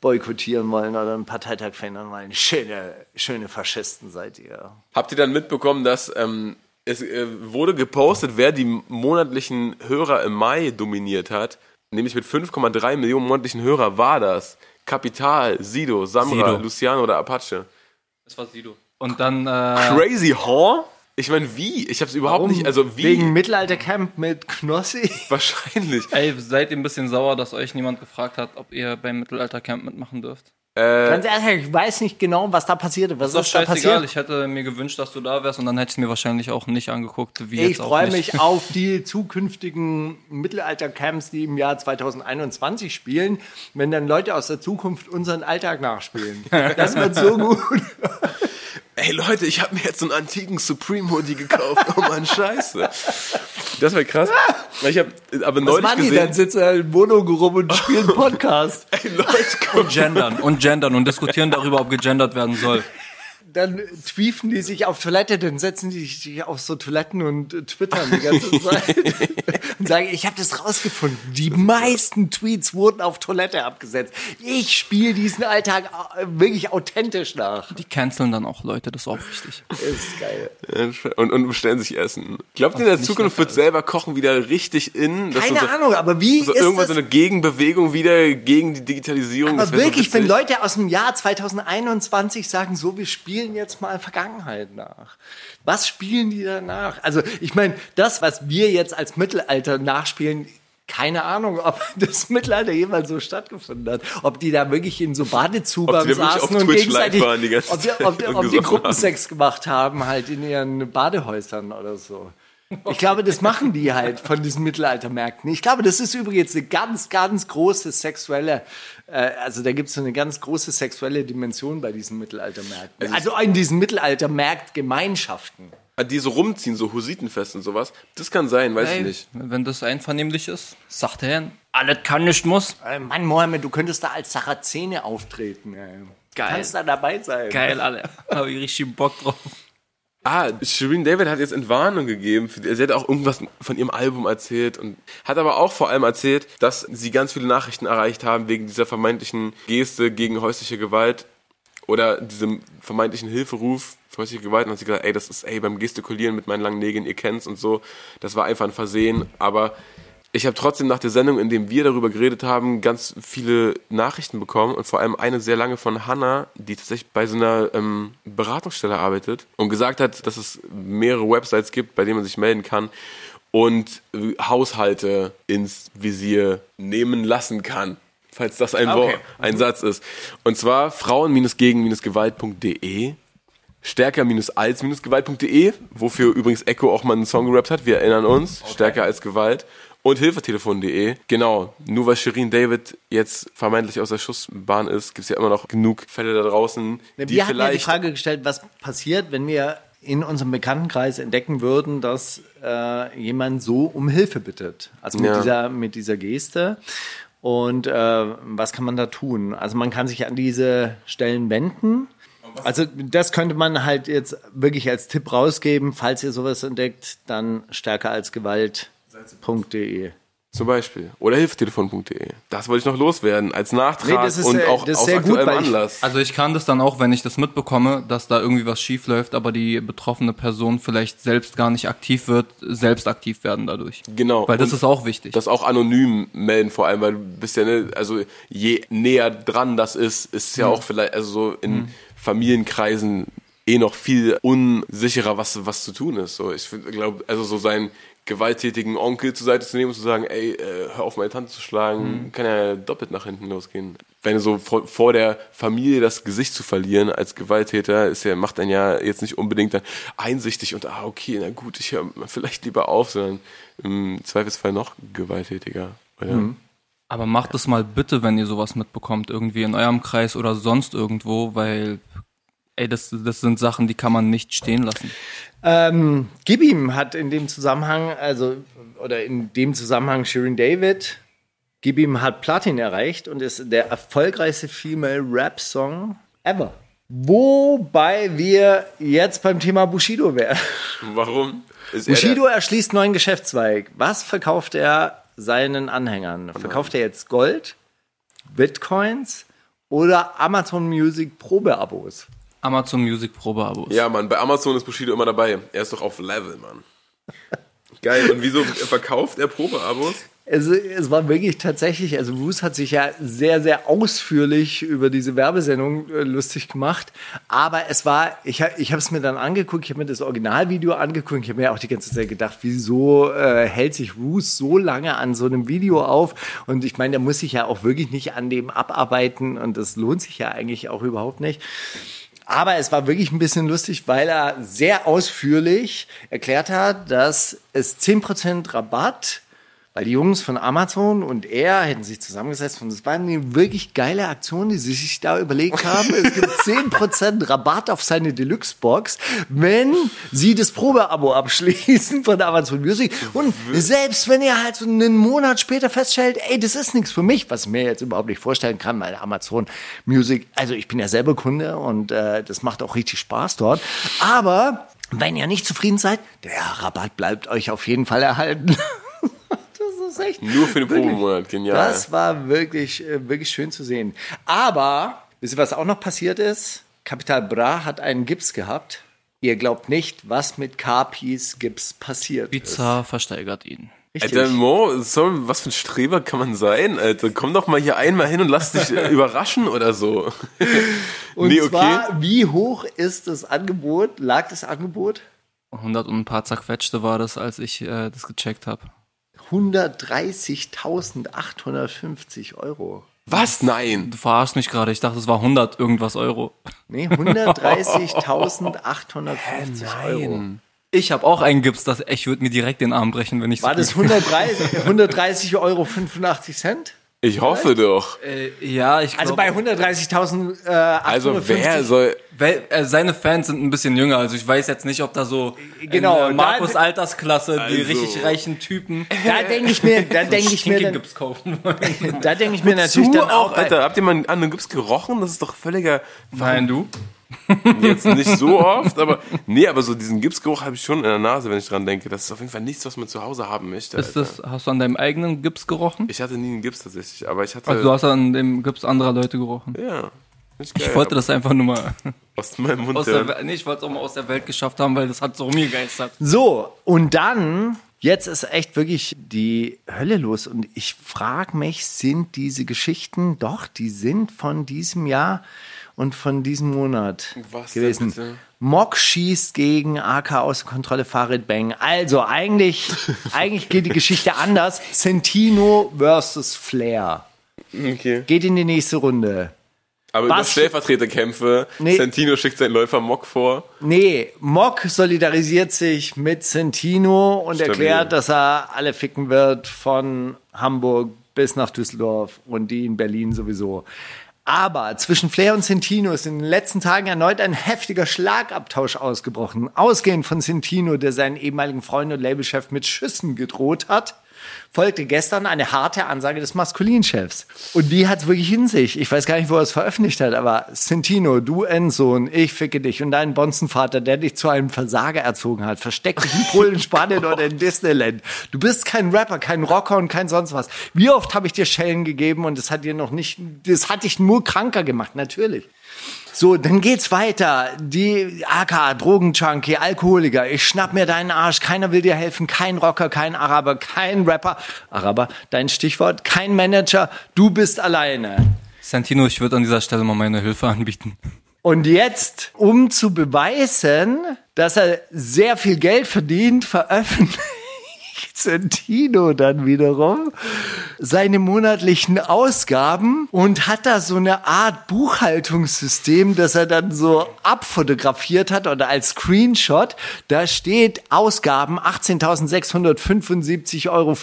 boykottieren wollen oder einen Parteitag verhindern wollen. Schöne, schöne Faschisten seid ihr. Habt ihr dann mitbekommen, dass ähm, es äh, wurde gepostet, wer die monatlichen Hörer im Mai dominiert hat? Nämlich mit 5,3 Millionen monatlichen Hörer war das. Kapital, Sido, Samra, Sido. Luciano oder Apache. Das war Sido. Und dann äh, Crazy Horror? Ich meine, wie? Ich habe es überhaupt nicht, also wie? Wegen Mittelaltercamp mit Knossi. Wahrscheinlich. Ey, seid ihr ein bisschen sauer, dass euch niemand gefragt hat, ob ihr beim Mittelaltercamp mitmachen dürft? Ganz ehrlich, ich weiß nicht genau, was da passierte. Was Ist doch ist da scheißegal. passiert? Ich hätte mir gewünscht, dass du da wärst und dann hätte ich mir wahrscheinlich auch nicht angeguckt, wie Ich freue mich auf die zukünftigen Mittelaltercamps, die im Jahr 2021 spielen, wenn dann Leute aus der Zukunft unseren Alltag nachspielen. Das wird so gut. Ey Leute, ich habe mir jetzt so einen antiken Supreme Hoodie gekauft. Oh Mann, scheiße. Das wäre krass. Ich habe aber Was neulich machen die? gesehen. Dann sitzen sie in Wohnung rum und spielen Podcast. Ey Leute, komm. Und gendern und gendern und diskutieren darüber, ob gegendert werden soll. Dann twiefen die sich auf Toilette, dann setzen die sich auf so Toiletten und äh, twittern die ganze Zeit. und sagen, ich habe das rausgefunden. Die meisten Tweets wurden auf Toilette abgesetzt. Ich spiele diesen Alltag äh, wirklich authentisch nach. Die canceln dann auch Leute, das ist auch wichtig. Ist geil. Und, und bestellen sich Essen. Glaubt ihr, in der Zukunft wird selber Kochen wieder richtig in? Keine so, Ahnung, aber wie so ist irgendwann das? so eine Gegenbewegung wieder gegen die Digitalisierung. aber wirklich, so wenn. Leute aus dem Jahr 2021 sagen, so, wir spielen jetzt mal Vergangenheit nach. Was spielen die danach? Also, ich meine, das, was wir jetzt als Mittelalter nachspielen, keine Ahnung, ob das Mittelalter jemals so stattgefunden hat. Ob die da wirklich in so Badezubern Ob saßen und Twitch gegenseitig, die ob die, ob, und ob die Gruppensex gemacht haben, halt in ihren Badehäusern oder so. Ich glaube, das machen die halt von diesen Mittelaltermärkten. Ich glaube, das ist übrigens eine ganz, ganz große sexuelle, äh, also da gibt es so eine ganz große sexuelle Dimension bei diesen Mittelaltermärkten. Also in diesen Mittelaltermarktgemeinschaften. Die so rumziehen, so Husitenfest und sowas. Das kann sein, weiß ich Hey, nicht. wenn das einvernehmlich ist, sagt er hin. Alles kann, nicht muss. Äh, Mann, Mohammed, du könntest da als Sarazene auftreten. Ey. Geil. Kannst da dabei sein. Geil, alle. Habe ich richtig Bock drauf. Ah, Shireen David hat jetzt Entwarnung gegeben. Sie hat auch irgendwas von ihrem Album erzählt und hat aber auch vor allem erzählt, dass sie ganz viele Nachrichten erreicht haben wegen dieser vermeintlichen Geste gegen häusliche Gewalt oder diesem vermeintlichen Hilferuf für häusliche Gewalt. Und hat sie gesagt, ey, das ist, ey, beim Gestikulieren mit meinen langen Nägeln, ihr kennt's und so. Das war einfach ein Versehen, aber ich habe trotzdem nach der Sendung, in dem wir darüber geredet haben, ganz viele Nachrichten bekommen und vor allem eine sehr lange von Hannah, die tatsächlich bei so einer ähm, Beratungsstelle arbeitet und gesagt hat, dass es mehrere Websites gibt, bei denen man sich melden kann und äh, Haushalte ins Visier nehmen lassen kann. Falls das ein, Okay. Wort, ein Satz ist. Und zwar frauen-gegen-gewalt.de stärker-als-gewalt.de, wofür übrigens Echo auch mal einen Song gerappt hat. Wir erinnern uns. Stärker als Gewalt. Und hilfetelefon.de. Genau. Nur weil Shirin David jetzt vermeintlich aus der Schussbahn ist, gibt es ja immer noch genug Fälle da draußen, die Wir hatten ja die vielleicht. Frage gestellt, was passiert, wenn wir in unserem Bekanntenkreis entdecken würden, dass äh, jemand so um Hilfe bittet. Also mit, Ja. dieser, mit dieser Geste. Und äh, was kann man da tun? Also man kann sich an diese Stellen wenden. Also das könnte man halt jetzt wirklich als Tipp rausgeben. Falls ihr sowas entdeckt, dann stärker als Gewalt.de. Zum Beispiel. Oder hilfetelefon.de. Das wollte ich noch loswerden. Als Nachtrag Nee, das ist, und äh, auch das ist aus sehr gut, aktuellem weil ich- Anlass. Also ich kann das dann auch, wenn ich das mitbekomme, dass da irgendwie was schief läuft, aber die betroffene Person vielleicht selbst gar nicht aktiv wird, selbst aktiv werden dadurch. Genau. Weil das Und ist auch wichtig. das auch anonym melden, vor allem, weil du bist ja, ne, also je näher dran das ist, ist ja auch vielleicht, also so in Familienkreisen eh noch viel unsicherer, was, was zu tun ist. So, ich glaube, also so seinen gewalttätigen Onkel zur Seite zu nehmen und zu sagen, ey, äh, hör auf meine Tante zu schlagen, kann ja doppelt nach hinten losgehen. Wenn so vor, vor der Familie das Gesicht zu verlieren als Gewalttäter, ist ja, macht einen ja jetzt nicht unbedingt dann einsichtig und ah, okay, na gut, ich höre vielleicht lieber auf, sondern im Zweifelsfall noch gewalttätiger. Oder? Aber macht es mal bitte, wenn ihr sowas mitbekommt, irgendwie in eurem Kreis oder sonst irgendwo, weil, ey, das, das sind Sachen, die kann man nicht stehen lassen. Ähm, Gibim hat in dem Zusammenhang, also, oder in dem Zusammenhang Shirin David, Gibim hat Platin erreicht und ist der erfolgreichste Female Rap Song ever. Wobei wir jetzt beim Thema Bushido wären. Warum? Ist er Bushido erschließt neuen Geschäftszweig. Was verkauft er seinen Anhängern? Verkauft er jetzt Gold, Bitcoins oder Amazon Music Probeabos? Amazon Music Probeabos. ja, Mann, bei Amazon ist Bushido immer dabei. Er ist doch auf Level, Mann. Geil. Und wieso verkauft er Probeabos? Also, es war wirklich tatsächlich, also Roos hat sich ja sehr, sehr ausführlich über diese Werbesendung äh, lustig gemacht. Aber es war, ich, ich habe es mir dann angeguckt, ich habe mir das Originalvideo angeguckt. Ich habe mir auch die ganze Zeit gedacht, wieso äh, hält sich Roos so lange an so einem Video auf? Und ich meine, der muss sich ja auch wirklich nicht an dem abarbeiten und das lohnt sich ja eigentlich auch überhaupt nicht. Aber es war wirklich ein bisschen lustig, weil er sehr ausführlich erklärt hat, dass es 10% Rabatt, weil die Jungs von Amazon und er hätten sich zusammengesetzt und es war eine wirklich geile Aktion, die sie sich da überlegt haben. Es gibt 10% Rabatt auf seine Deluxe-Box, wenn sie das Probeabo abschließen von Amazon Music. Und selbst wenn ihr halt so einen Monat später feststellt, ey, das ist nichts für mich, was ich mir jetzt überhaupt nicht vorstellen kann, weil Amazon Music, also ich bin ja selber Kunde und äh, das macht auch richtig Spaß dort. Aber wenn ihr nicht zufrieden seid, der Rabatt bleibt euch auf jeden Fall erhalten. das ist echt. Nur für den Probemonat, genial. Das war wirklich, äh, wirklich schön zu sehen. Aber, wisst ihr, was auch noch passiert ist? Capital Bra hat einen Gips gehabt. Ihr glaubt nicht, was mit Carpis Gips passiert ist. Pizza versteigert ihn. Richtig. Alter, Mo, sorry, was für ein Streber kann man sein? Alter, komm doch mal hier einmal hin und lass dich äh, überraschen oder so. Und nee, okay. zwar, wie hoch ist das Angebot? Lag das Angebot? 100 und ein paar zerquetschte war das, als ich äh, das gecheckt habe. 130.850 Euro. Was? Nein. Du verarschst mich gerade. Ich dachte, es war 100 irgendwas Euro. Nee, 130.850 Euro. Ich habe auch einen Gips, das, ich würde mir direkt den Arm brechen, wenn ich War so das 130, 130 Euro 85 Cent? Ich hoffe doch. Äh, ja, ich Also glaube, bei 130.000 äh, Also 850 wer soll. Weil, äh, seine Fans sind ein bisschen jünger, also ich weiß jetzt nicht, ob da so Genau, in, äh, Markus da- Altersklasse die Also. richtig reichen Typen Da denke ich mir, da denke ich mir, dann, Gips kaufen wollen. da denke ich mir natürlich dann auch, auch, Alter, habt ihr mal an einem Gips gerochen? Das ist doch völliger. Nein, du? Jetzt nicht so oft, aber. Nee, aber so diesen Gipsgeruch habe ich schon in der Nase, wenn ich dran denke. Das ist auf jeden Fall nichts, was man zu Hause haben möchte. Ist das, hast du an deinem eigenen Gips gerochen? Ich hatte nie einen Gips tatsächlich, aber ich hatte. Also du hast an dem Gips anderer Leute gerochen. ja. Nicht geil, Ich wollte das einfach nur mal aus meinem Mund. aus der, nee, ich wollte es auch mal aus der Welt geschafft haben, weil das hat so rumgegeistert. So, und dann, jetzt ist echt wirklich die Hölle los. Und ich frage mich, sind diese Geschichten, doch, die sind von diesem Jahr und von diesem Monat Was gewesen. Mock schießt gegen AK außer Kontrolle Farid Bang. Also eigentlich, eigentlich geht die Geschichte anders. Sentino versus Flair. Okay. Geht in die nächste Runde. Aber über? Stellvertreterkämpfe, Nee. Santino schickt seinen Läufer Mock vor. Nee, Mock solidarisiert sich mit Sentino und Stabil. erklärt, dass er alle ficken wird von Hamburg bis nach Düsseldorf und die in Berlin sowieso. Aber zwischen Flair und Sentino ist in den letzten Tagen erneut ein heftiger Schlagabtausch ausgebrochen. Ausgehend von Sentino, der seinen ehemaligen Freund und Labelchef mit Schüssen gedroht hat, folgte gestern eine harte Ansage des Maskulinchefs. Und die hat's wirklich in sich. Ich weiß gar nicht, wo er es veröffentlicht hat, aber Sentino, du Endsohn, ich ficke dich und deinen Bonzenvater, der dich zu einem Versager erzogen hat, versteck dich in Polen, Spanien oder in Disneyland. Du bist kein Rapper, kein Rocker und kein sonst was. Wie oft habe ich dir Schellen gegeben und das hat dir noch nicht, das hat dich nur kranker gemacht, natürlich. So, dann geht's weiter. Die AK, Drogenjunkie, Alkoholiker. Ich schnapp mir deinen Arsch. Keiner will dir helfen. Kein Rocker, kein Araber, kein Rapper. Araber, dein Stichwort. Kein Manager. Du bist alleine. Santino, ich würde an dieser Stelle mal meine Hilfe anbieten. Und jetzt, um zu beweisen, dass er sehr viel Geld verdient, veröffentlicht Sentino dann wiederum seine monatlichen Ausgaben und hat da so eine Art Buchhaltungssystem, das er dann so abfotografiert hat oder als Screenshot. Da steht Ausgaben 18.675,24 Euro,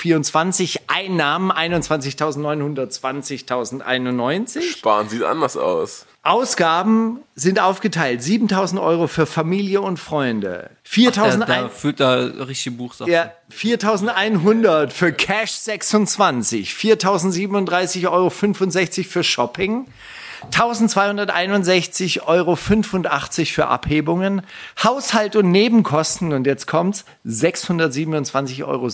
Einnahmen 21.920.091. Sparen sieht anders aus. Ausgaben sind aufgeteilt. 7000 Euro für Familie und Freunde. Der, 4000 der fühlt da richtig Buchsachen. ja, 4100 für Cash 26. 4037,65 Euro für Shopping. 1261,85 Euro für Abhebungen. Haushalt und Nebenkosten, und jetzt kommt's, 627,60 Euro.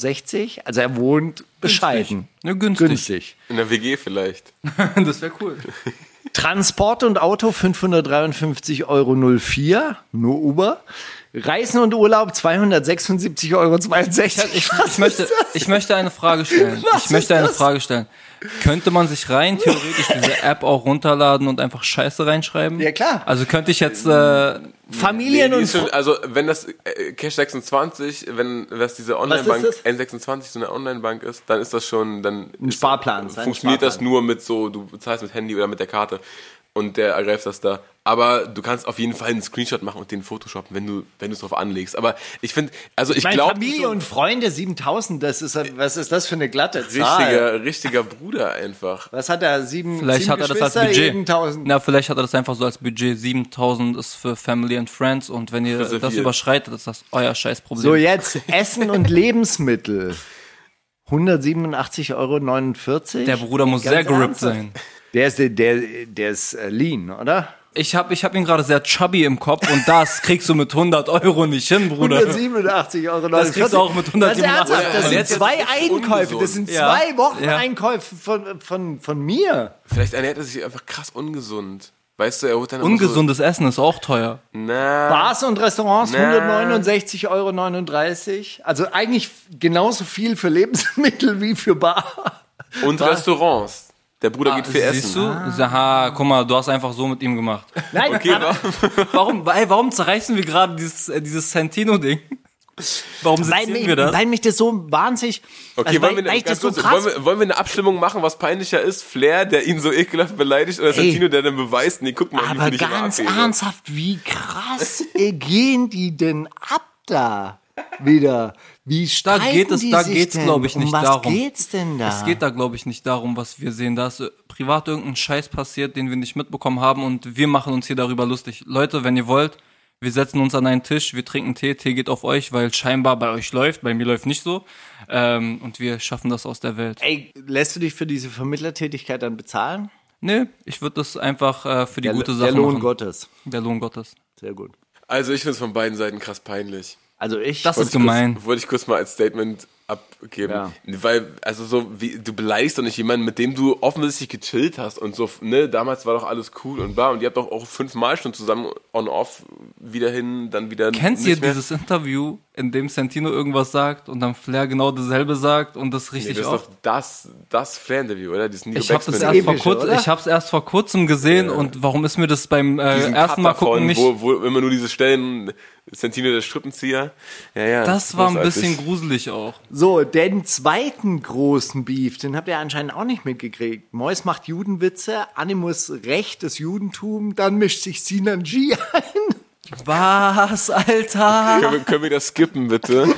Also er wohnt bescheiden. Ja, günstig. günstig. In der WG vielleicht. Das wäre cool. Transport und Auto 553,04 Euro, nur Uber. Reisen und Urlaub 276,62 Euro. Ich, ich, möchte, ich möchte eine Frage stellen. Was ich möchte ist eine das? Frage stellen. Könnte man sich rein theoretisch diese App auch runterladen und einfach Scheiße reinschreiben? Ja, klar. Also könnte ich jetzt äh, Familien Nee, und schon, also wenn das äh, Cash 26, wenn das diese Online-Bank ist N26 so eine Online-Bank ist, dann ist das schon, dann ist, Sparplan, funktioniert das Sparplan. nur mit so, du bezahlst mit Handy oder mit der Karte und der ergreift das da. Aber du kannst auf jeden Fall einen Screenshot machen und den Photoshoppen, wenn du wenn du es drauf anlegst. Aber ich finde, also ich Meine glaube Familie und Freunde 7000, das ist, was ist das für eine glatte Zahl? richtiger richtiger Bruder einfach. Was hat er? Sieben, Vielleicht sieben hat er das als Budget. jeden 1000. Na, vielleicht hat er das einfach so als Budget. 7000 ist für Family and Friends und wenn ihr Reserviert. das überschreitet, ist das euer Scheißproblem. So, jetzt Essen und Lebensmittel. 187,49 Euro. Der Bruder muss Ganz sehr gerippt sein. Der ist, der, der ist äh, lean, oder? Ich hab, ich hab ihn gerade sehr chubby im Kopf und das kriegst du mit 100 Euro nicht hin, Bruder. 187,49 Euro. Das kriegst du auch mit 187 Das, ist ernsthaft, das Euro. sind zwei Einkäufe. Das sind zwei Wochen Ja. Einkäufe von, von, von mir. Vielleicht ernährt er sich einfach krass ungesund. Weißt du, er holt dann Ungesundes Essen ist auch teuer. So, na, Bars und Restaurants Na. 169,39 Euro. Also eigentlich genauso viel für Lebensmittel wie für Bar. und Restaurants. Der Bruder geht viel Ah, Siehst essen. du? Aha, guck mal, du hast einfach so mit ihm gemacht. Nein, Okay, aber, Warum, ey, warum zerreißen wir gerade dieses, äh, dieses Santino-Ding? Warum mich, wir das? weil mich das so wahnsinnig. Okay, also, wollen, weil, wir, das so krass. wollen, wir, wollen wir eine Abstimmung machen, was peinlicher ist? Flair, der ihn so ekelhaft beleidigt, oder Santino, der dann beweist, nee, guck mal, wie aber viel ich immer ganz ernsthaft, wie krass gehen die denn ab da? Wieder. Wie Da geht es, da geht's, glaube ich, um nicht was darum. geht's denn da? Es geht da, glaube ich, nicht darum, was wir sehen. Da ist äh, privat irgendein Scheiß passiert, den wir nicht mitbekommen haben und wir machen uns hier darüber lustig. Leute, wenn ihr wollt, wir setzen uns an einen Tisch, wir trinken Tee, Tee geht auf euch, weil scheinbar bei euch läuft, bei mir läuft nicht so. Ähm, und wir schaffen das aus der Welt. Ey, lässt du dich für diese Vermittlertätigkeit dann bezahlen? Nee, ich würde das einfach äh, für die Der, gute der Sache Lohn machen. Gottes. Der Lohn Gottes. Sehr gut. Also ich finde es von beiden Seiten krass peinlich. Also ich. Das ist gemein. Kurz, wollte ich kurz mal als Statement abgeben. Ja. Weil, also so, wie, du beleidigst doch nicht jemanden, mit dem du offensichtlich gechillt hast und so, ne, damals war doch alles cool und war und ihr habt doch auch fünfmal schon zusammen on-off wieder hin, dann wieder Kennt nicht ihr mehr. dieses Interview, in dem Santino irgendwas sagt und dann Flair genau dasselbe sagt und das Nee, richtig das ist oft? doch das, das Flair-Interview, oder? Dieses Nico Ich habe das erst vor kurzem, oder? ich hab's erst vor kurzem gesehen und warum ist mir das beim äh, ersten Cut Mal gucken davon, nicht? Wo, wo immer nur diese Stellen, Santino der Strippenzieher. Ja, ja. das war ein bisschen gruselig auch. So, den zweiten großen Beef, den habt ihr anscheinend auch nicht mitgekriegt. Mois macht Judenwitze, Animus Recht, das Judentum, dann mischt sich Sinan G ein. Was, Alter? Können wir, können wir das skippen, bitte?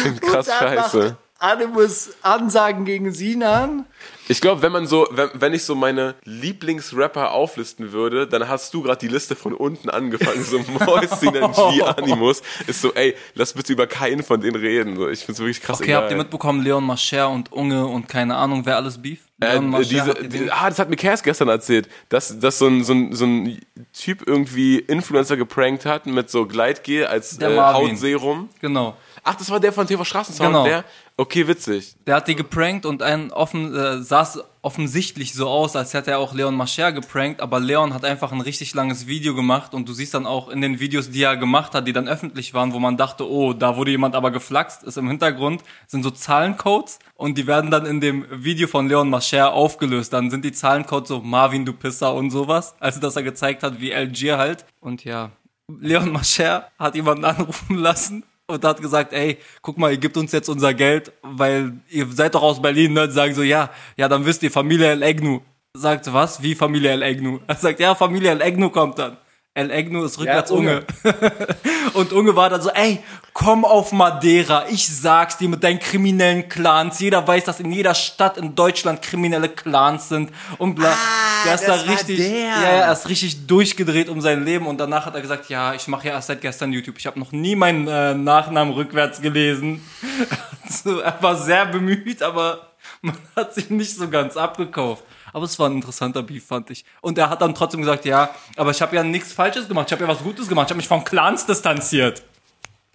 Klingt krass scheiße. Animus Ansagen gegen Sinan. Ich glaube, wenn man so, wenn, wenn ich so meine Lieblingsrapper auflisten würde, dann hast du gerade die Liste von unten angefangen. So Mois, Sinan G, Animus. Ist so, ey, lass bitte über keinen von denen reden. So, ich find's wirklich krass Okay, egal. habt ihr mitbekommen, Leon Mascher und Unge und keine Ahnung, wer alles Beef? Äh, Leon Mascher diese, die, ah, das hat mir Kers gestern erzählt, dass, dass so, ein, so, ein, so ein Typ irgendwie Influencer geprankt hat mit so Gleitgel als äh. Hautserum. Genau. Ach, das war der von TV Straßensound, Genau. der? Okay, witzig. Der hat die geprankt und ein offen, äh, saß offensichtlich so aus, als hätte er auch Leon Mascher geprankt, aber Leon hat einfach ein richtig langes Video gemacht und du siehst dann auch in den Videos, die er gemacht hat, die dann öffentlich waren, wo man dachte, oh, da wurde jemand aber geflaxt, ist im Hintergrund, sind so Zahlencodes und die werden dann in dem Video von Leon Mascher aufgelöst. Dann sind die Zahlencodes so Marvin, du Pisser und sowas, also dass er gezeigt hat, wie Algier halt. Und ja, Leon Mascher hat jemanden anrufen lassen und hat gesagt, ey, guck mal, ihr gebt uns jetzt unser Geld, weil ihr seid doch aus Berlin, ne? Und sagen so, ja, ja, dann wisst ihr, Familie El Egnu. Sagt, was? Wie Familie El Egnu? Er sagt, ja, Familie El Egnu kommt dann. El Egnu ist rückwärts Unge. Unge. Und Unge war dann so, ey, komm auf Madeira, ich sag's dir mit deinen kriminellen Clans. Jeder weiß, dass in jeder Stadt in Deutschland kriminelle Clans sind. Und bla. der ist da richtig, der. ja, ja, er ist richtig durchgedreht um sein Leben. Und danach hat er gesagt, ja, ich mache ja erst seit gestern YouTube. Ich habe noch nie meinen äh, Nachnamen rückwärts gelesen. Also, er war sehr bemüht, aber man hat sich nicht so ganz abgekauft. Aber es war ein interessanter Beef, fand ich. Und er hat dann trotzdem gesagt, ja, aber ich habe ja nichts Falsches gemacht. Ich habe ja was Gutes gemacht. Ich habe mich von Clans distanziert.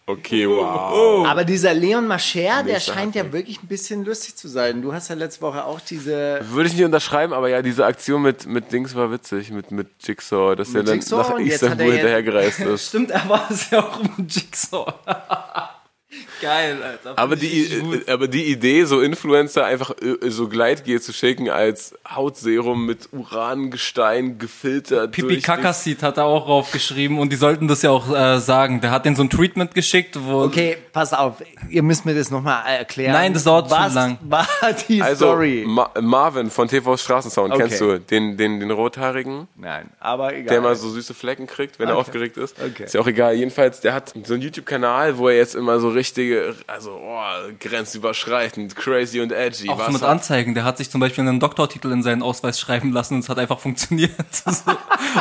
Okay, wow. Aber dieser Leon Mascher, der scheint ja wirklich ein bisschen lustig zu sein. Du hast ja letzte Woche auch diese Würde ich nicht unterschreiben, aber ja, diese Aktion mit, mit Dings war witzig, mit, mit Jigsaw, dass er dann Jigsaw nach Istanbul er hinterhergereist ist. Stimmt, er war es ja auch im Jigsaw. Geil, Alter. Aber die, aber die Idee, so Influencer einfach äh, so Gleitgel zu schicken als Hautserum mit Urangestein gefiltert. Pipi Kakasit hat er auch raufgeschrieben und die sollten das ja auch äh, sagen. Der hat den so ein Treatment geschickt, wo Okay, pass auf, ihr müsst mir das nochmal erklären. Nein, das dauert zu Was lang. war die Also Story? Ma Marvin von TV Straßensound, Okay. kennst du? Den, den, den Rothaarigen, Nein, aber egal. der immer so süße Flecken kriegt, wenn er Okay. aufgeregt ist. Okay. Ist ja auch egal. Jedenfalls, der hat so einen YouTube-Kanal, wo er jetzt immer so richtige, also oh, grenzüberschreitend, crazy und edgy. auch was mit hat- Anzeigen. Der hat sich zum Beispiel einen Doktortitel in seinen Ausweis schreiben lassen und es hat einfach funktioniert. So.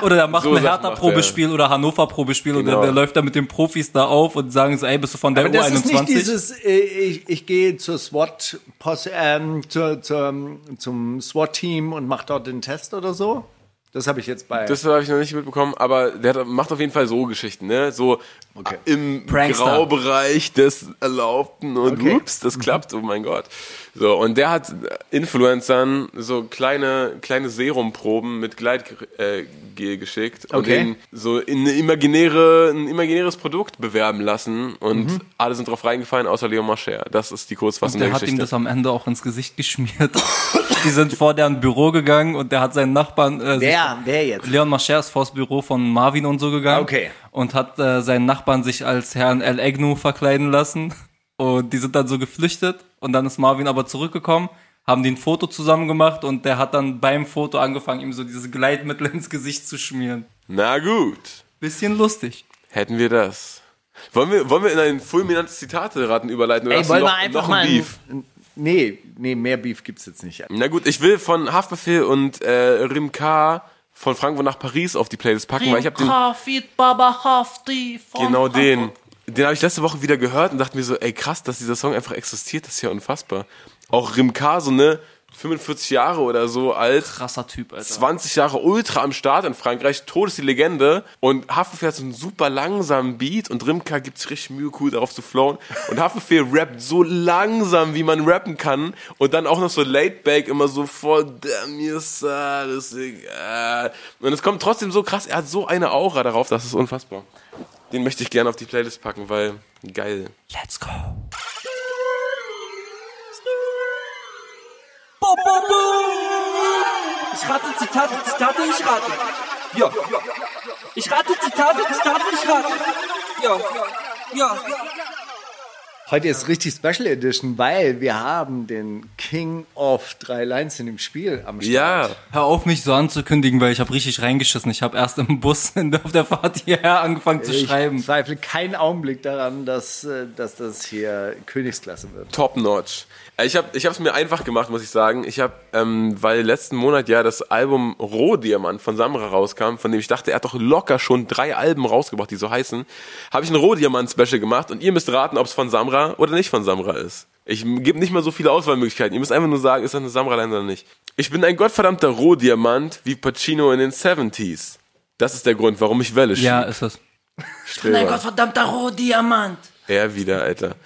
oder der macht So ein Hertha-Probespiel oder Hannover-Probespiel und Genau. der, der läuft da mit den Profis da auf und sagen so, ey, bist du von der aber das ist nicht U21? dieses, äh, ich, ich gehe zur SWAT, ähm, zur, zur, zum SWAT-Team und mache dort den Test oder so. Das habe ich jetzt bei. Das habe ich noch nicht mitbekommen, aber der hat, macht auf jeden Fall so Geschichten, ne? So im Prankster. Graubereich des Erlaubten und Okay. ups, das klappt, oh mein Gott. So, und der hat Influencern so kleine, kleine Serumproben mit Gleitgel äh, Gel geschickt und Okay. den so in eine imaginäre, ein imaginäres Produkt bewerben lassen und alle sind drauf reingefallen, außer Leo Marcher. Das ist die Kurzfassung der der hat ihm Geschichte. das am Ende auch ins Gesicht geschmiert. Die sind vor deren Büro gegangen und der hat seinen Nachbarn. Äh, sich- wer, wer jetzt? Leon Mascher ist vors Büro von Marvin und so gegangen. Okay. Und hat äh, seinen Nachbarn sich als Herrn El Egnu verkleiden lassen. Und die sind dann so geflüchtet. Und dann ist Marvin aber zurückgekommen, haben die ein Foto zusammen gemacht und der hat dann beim Foto angefangen, ihm so dieses Gleitmittel ins Gesicht zu schmieren. Na gut, Bisschen lustig. hätten wir das. Wollen wir, wollen wir in ein fulminantes Zitate-Raten überleiten? Oder Ey, wollen noch, wir einfach noch mal. Beef? Ein, nee, nee, mehr Beef gibt's jetzt nicht. Na gut, ich will von Haftbefehl und äh, Rim K von Frankfurt nach Paris auf die Playlist packen, weil ich habe den Kafid Baba Hafti von genau Frankfurt. den habe ich letzte Woche wieder gehört und dachte mir so, ey krass, dass dieser Song einfach existiert, das ist ja unfassbar. Auch Rim K so ne 45 Jahre oder so alt, Krasser Typ, Alter. 20 Jahre ultra am Start in Frankreich, Tod ist die Legende und Haftbefehl hat so einen super langsamen Beat und Rimka gibt sich richtig Mühe, cool darauf zu flowen und Haftbefehl rappt so langsam, wie man rappen kann und dann auch noch so laid back, immer so voll, damn, mir ist alles egal. Und es kommt trotzdem so krass, er hat so eine Aura darauf, das ist unfassbar. Den möchte ich gerne auf die Playlist packen, weil geil. Let's go. Ich rate Zitate, Zitate, ich rate. Ja. Ich rate Zitate, Zitate, ich rate. Ja. Ja. Heute ist richtig Special Edition, weil wir haben den King of drei Lines in dem Spiel am Start. Ja, Hör auf, mich so anzukündigen, weil ich habe richtig reingeschissen. Ich habe erst im Bus auf der Fahrt hierher angefangen zu Ich schreiben. zweifle keinen Augenblick daran, dass, äh, dass das hier Königsklasse wird. top notch. Ich habe ich es mir einfach gemacht, muss ich sagen. Ich habe, ähm, weil letzten Monat ja das Album Rohdiamant von Samra rauskam, von dem ich dachte, er hat doch locker schon drei Alben rausgebracht, die so heißen, habe ich ein Rohdiamant-Special gemacht und ihr müsst raten, ob es von Samra oder nicht von Samra ist. Ich gebe nicht mal so viele Auswahlmöglichkeiten. Ihr müsst einfach nur sagen, ist das eine Samra-Line oder nicht. Ich bin ein gottverdammter Rohdiamant wie Pacino in den 70s. Das ist der Grund, warum ich Welle schiebe. Ja, ist das. Stöber. Gottverdammter Rohdiamant. Er wieder, Alter.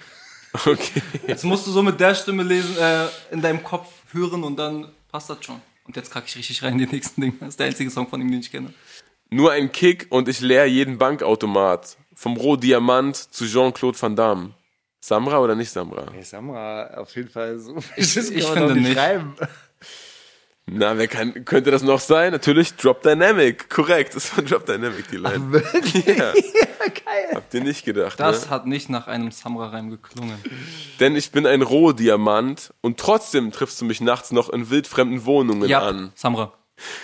Okay. Jetzt musst du so mit der Stimme lesen, äh, in deinem Kopf hören und dann passt das schon. Und jetzt kacke ich richtig rein in die nächsten Dinge. Das ist der einzige Song von ihm, den ich kenne. Nur ein Kick und ich leer jeden Bankautomat. Vom Rohdiamant zu Jean-Claude Van Damme. Samra oder nicht Samra? Hey, Samra, auf jeden Fall so. Ich- ich man finde nicht. schreiben. Na, wer kann, könnte das noch sein? Natürlich Drop Dynamic. Korrekt, das war Drop Dynamic, die Line. Wirklich? Ja. Geil. Habt ihr nicht gedacht, Das ne? hat nicht nach einem Samra-Reim geklungen. Denn ich bin ein Rohdiamant und trotzdem triffst du mich nachts noch in wildfremden Wohnungen Ja, an. Samra.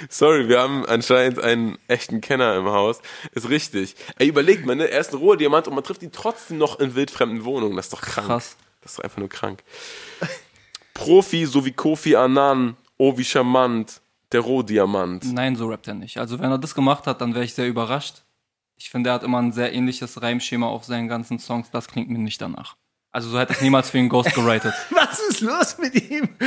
Sorry, wir haben anscheinend einen echten Kenner im Haus. Ist richtig. Ey, überlegt mal, ne? Er ist ein Rohdiamant und man trifft ihn trotzdem noch in wildfremden Wohnungen. Das ist doch krank. Krass. Das ist doch einfach nur krank. Profi, so wie Kofi Annan, oh wie charmant, der Rohdiamant. Nein, so rappt er nicht. Also wenn er das gemacht hat, dann wäre ich sehr überrascht. Ich finde, er hat immer ein sehr ähnliches Reimschema auf seinen ganzen Songs. Das klingt mir nicht danach. Also so hätte ich niemals für ihn Ghost geratet. Was ist los mit ihm?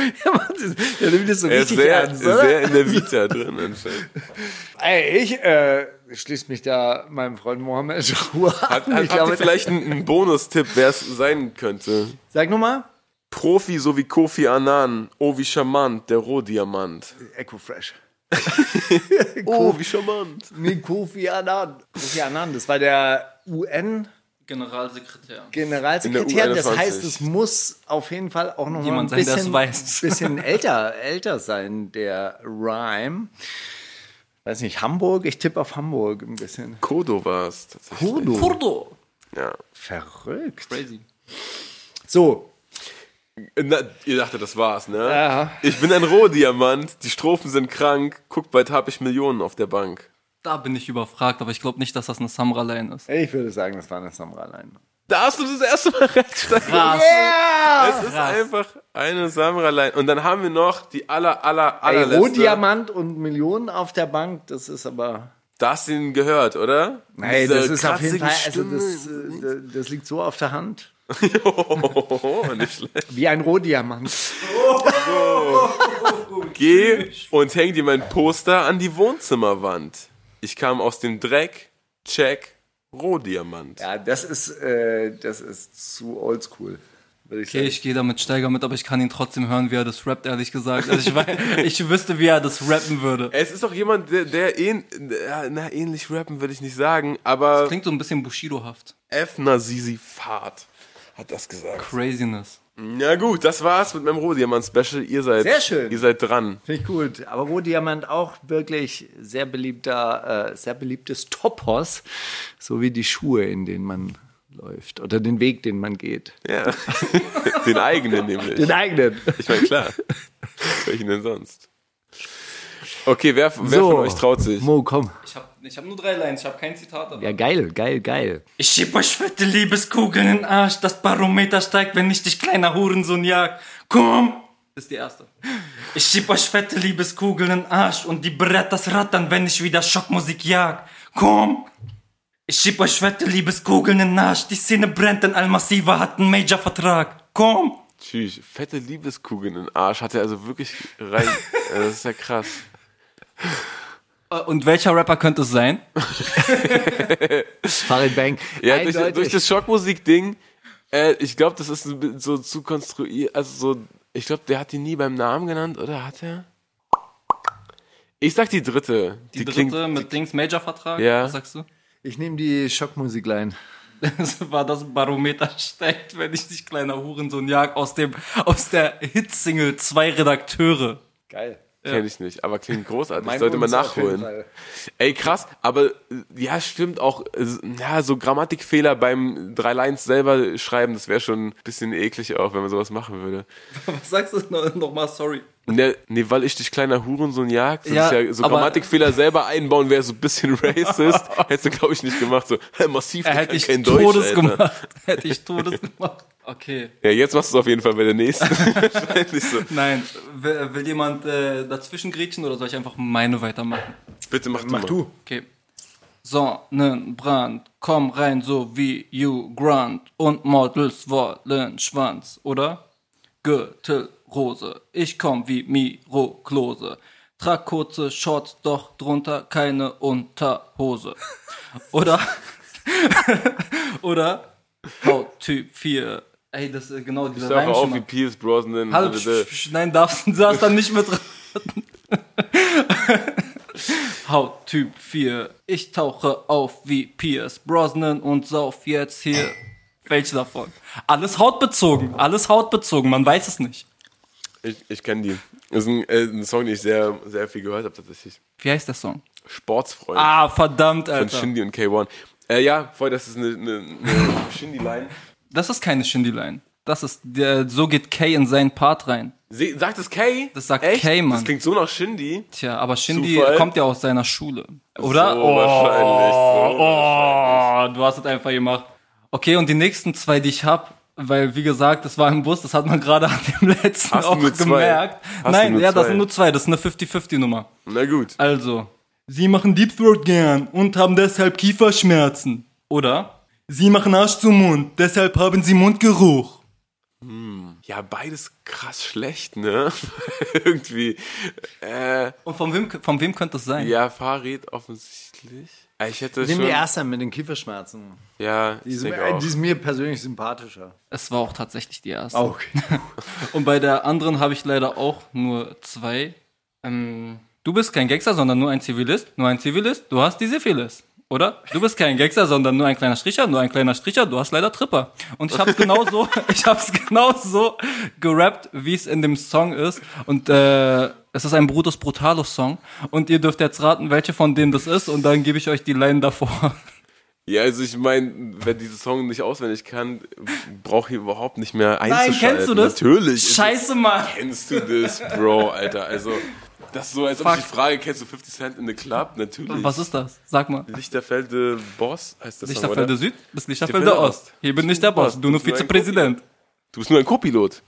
Der, nimmt das so Er ist richtig sehr, ernst, oder? sehr in der Vita drin anscheinend. Ey, ich äh, schließe mich da meinem Freund Mohammed Ruhe Hat, an. hat, Ich habt glaube, vielleicht einen, einen Bonustipp, wer es sein könnte? Sag nochmal. Profi, so wie Kofi Annan, oh wie charmant, der Rohdiamant. Echo Fresh. Oh, wie charmant. Nee, Kofi Annan. Kofi Annan, das war der UN Generalsekretär. Generalsekretär. Das U21. heißt, es muss auf jeden Fall auch noch mal ein Jemand es bisschen, weiß. bisschen älter, älter sein, der Rhyme. Weiß nicht, Hamburg? Ich tippe auf Hamburg ein bisschen. Kodo war es tatsächlich. Kurdo. Kurdo. Ja. Verrückt. Crazy. So, Na, ihr dachtet, das war's, ne? Ja. Ich bin ein Rohdiamant, die Strophen sind krank, guck, bald hab ich Millionen auf der Bank. Da bin ich überfragt, aber ich glaube nicht, dass das eine Samra-Line ist. ich würde sagen, das war eine Samra-Line. Da hast du das erste Mal recht, Steiger. Yeah! Es ist einfach eine Samra-Line. Und dann haben wir noch die aller, aller, Ey, allerletzte. Rohdiamant und Millionen auf der Bank, das ist aber. Da hast du ihn gehört, oder? Ey, Diese das ist auf jeden Fall, also das, äh, das liegt so auf der Hand. Oh, nicht schlecht. Wie ein Rohdiamant. Geh und häng dir mein Poster an die Wohnzimmerwand. Ich kam aus dem Dreck, check, Rohdiamant. Ja, das ist, äh, das ist zu oldschool, ich Okay, sagen. ich gehe damit Steiger mit, aber ich kann ihn trotzdem hören, wie er das rappt, ehrlich gesagt. Also ich, weiß, ich wüsste, wie er das rappen würde. Es ist doch jemand, der, der ähn, na, ähnlich rappen würde ich nicht sagen, aber Klingt so ein bisschen Bushido-haft. F. Nasisi Fahrt hat das gesagt. Craziness. Ja gut, das war's mit meinem Rohdiamant-Special. Ihr seid, Sehr schön. ihr seid dran. Finde ich gut. Aber Rohdiamant auch wirklich sehr beliebter, äh, sehr beliebtes Topos, so wie die Schuhe, in denen man läuft oder den Weg, den man geht. Ja. Den eigenen nämlich. Den eigenen. Ich meine, klar. Welchen denn sonst? Okay, wer, wer von euch traut sich? Mo, komm. Ich habe ich hab nur drei Lines, ich habe kein Zitat. Aber Ja, geil, geil, geil. Ich schieb euch fette Liebeskugeln in den Arsch, das Barometer steigt, wenn ich dich kleiner Hurensohn jag. Komm! Das ist die erste. Ich schieb euch fette Liebeskugeln in den Arsch und die Brettas rattern, wenn ich wieder Schockmusik jag. Komm! Ich schieb euch fette Liebeskugeln in den Arsch, die Szene brennt, denn Almassiva hat einen Major-Vertrag. Komm! Tschüss. Fette Liebeskugeln in den Arsch hat er also wirklich rein. Das ist ja krass. Äh, Und welcher Rapper könnte es sein? Farid Bang. Ja, durch, durch das Schockmusik-Ding, äh, ich glaube, das ist so zu konstruiert, also so, ich glaube, der hat die nie beim Namen genannt, oder hat er? Ich sag die dritte. Die, dritte mit Dings Major-Vertrag? Ja. Was sagst du? Ich nehme die Schockmusikline. Das war das Barometer steigt, wenn ich dich kleiner Hurensohn jag aus dem aus der Hitsingle zwei Redakteure. Geil. Kenne ich nicht, aber klingt großartig. Mein Sollte man nachholen. Ey, krass, aber ja, stimmt auch. Ja, so Grammatikfehler beim drei Lines selber schreiben, das wäre schon ein bisschen eklig auch, wenn man sowas machen würde. Was sagst du noch, noch mal? Sorry. Ne, nee, weil ich dich kleiner Hurensohn jag, das Ja, ja so aber- Grammatikfehler selber einbauen, wäre so ein bisschen racist. Hättest du, glaube ich, nicht gemacht. So, massiv, der Hätte ich kein Todes Deutsch, gemacht. Hätte ich Todes gemacht. Okay. Ja, jetzt machst du es auf jeden Fall bei der nächsten. Wahrscheinlich so. Nein. Will, will jemand äh, dazwischen grätschen oder soll ich einfach meine weitermachen? Bitte mach, Mach du. du. Okay. Sonnenbrand, komm rein, so wie Hugh Grant und Models wollen Schwanz, oder? Gürtelrose, ich komm wie Miro Klose. Trag kurze Shorts, doch drunter keine Unterhose. Oder? oder? Hauttyp 4. Ey, das ist genau Ich dieser sag auch auf wie. Pierce Brosnan. Hallo, nein, darfst, darfst dann nicht mit Hauttyp 4. Ich tauche auf wie Pierce Brosnan und sauf jetzt hier. Welche davon? Alles hautbezogen, alles hautbezogen, man weiß es nicht. Ich, ich kenne die. Das ist ein, äh, ein Song, den ich sehr, sehr viel gehört habe tatsächlich. Wie heißt der Song? Sportsfreund Ah, verdammt, von Alter. Shindy und K1. Äh, ja, voll, das ist eine, eine, eine Shindy-Line. Das ist keine Shindy-Line. Das ist, der, so geht Kay in seinen Part rein. Se- Sagt das Kay? Das sagt Echt? Kay, Mann. Das klingt so nach Shindy. Tja, aber Shindy Zufall? kommt ja aus seiner Schule. Oder? So wahrscheinlich. So wahrscheinlich. Oh, du hast es einfach gemacht. Okay, und die nächsten zwei, die ich hab, weil wie gesagt, das war im Bus, das hat man gerade an dem letzten Hast auch gemerkt. Nein, ja, das zwei? sind nur zwei, das ist eine 50-50 Nummer. Na gut. Also, sie machen Deep Throat gern und haben deshalb Kieferschmerzen. Oder? Sie machen Arsch zum Mund, deshalb haben sie Mundgeruch. Ja, beides krass schlecht, ne? Irgendwie. Äh, Und von wem, von wem könnte es sein? ja, Fahrrad offensichtlich. Äh, Ich hätte Nimm schon. die erste mit den Kieferschmerzen. Ja, Die ich ist, denke auch. die ist mir persönlich sympathischer. Es war auch tatsächlich die erste. Okay. Und bei der anderen habe ich leider auch nur zwei. Ähm, du bist kein Gangster, sondern nur ein Zivilist. Nur ein Zivilist, du hast die Syphilis. Oder? Du bist kein Gangster, sondern nur ein kleiner Stricher, nur ein kleiner Stricher, du hast leider Tripper. Und ich hab's genauso, ich hab's genauso gerappt, wie es in dem Song ist. Und äh, es ist ein Brutus Brutalus Song. Und ihr dürft jetzt raten, welche von denen das ist. Und dann gebe ich euch die Line davor. Ja, also ich meine, wer diesen Song nicht auswendig kann, braucht hier überhaupt nicht mehr Nein, einzuschalten. kennst du das? Natürlich. Scheiße, Mann. Kennst du das, Bro, Alter? Also, das ist so, als ob ich Fuck. die Frage, kennst du 50 Cent in the Club? Natürlich. Was ist das? Sag mal. Lichterfelde Boss heißt das Song, Lichterfelde oder? Süd bis Lichterfelde Lichterfelde Ost. Hier bin ich der Boss, du nur bist nur Vizepräsident. Du bist nur ein Co-Pilot.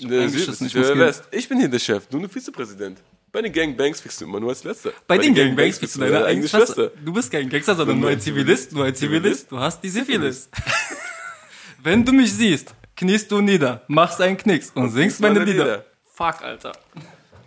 Der eingeschissen, Süd- ich der. West. Ich bin hier der Chef, du nur Vizepräsident. Bei den Gangbangs fickst du immer nur als Letzter. Bei den Gangbangs bist du deine eigene eigene Schwester. Du bist kein Gangster, sondern nur ein Zivilist, nur ein Zivilist, du hast die Syphilis. Wenn du mich siehst, kniest du nieder, machst einen Knicks und singst meine. Lieder. Fuck, Alter.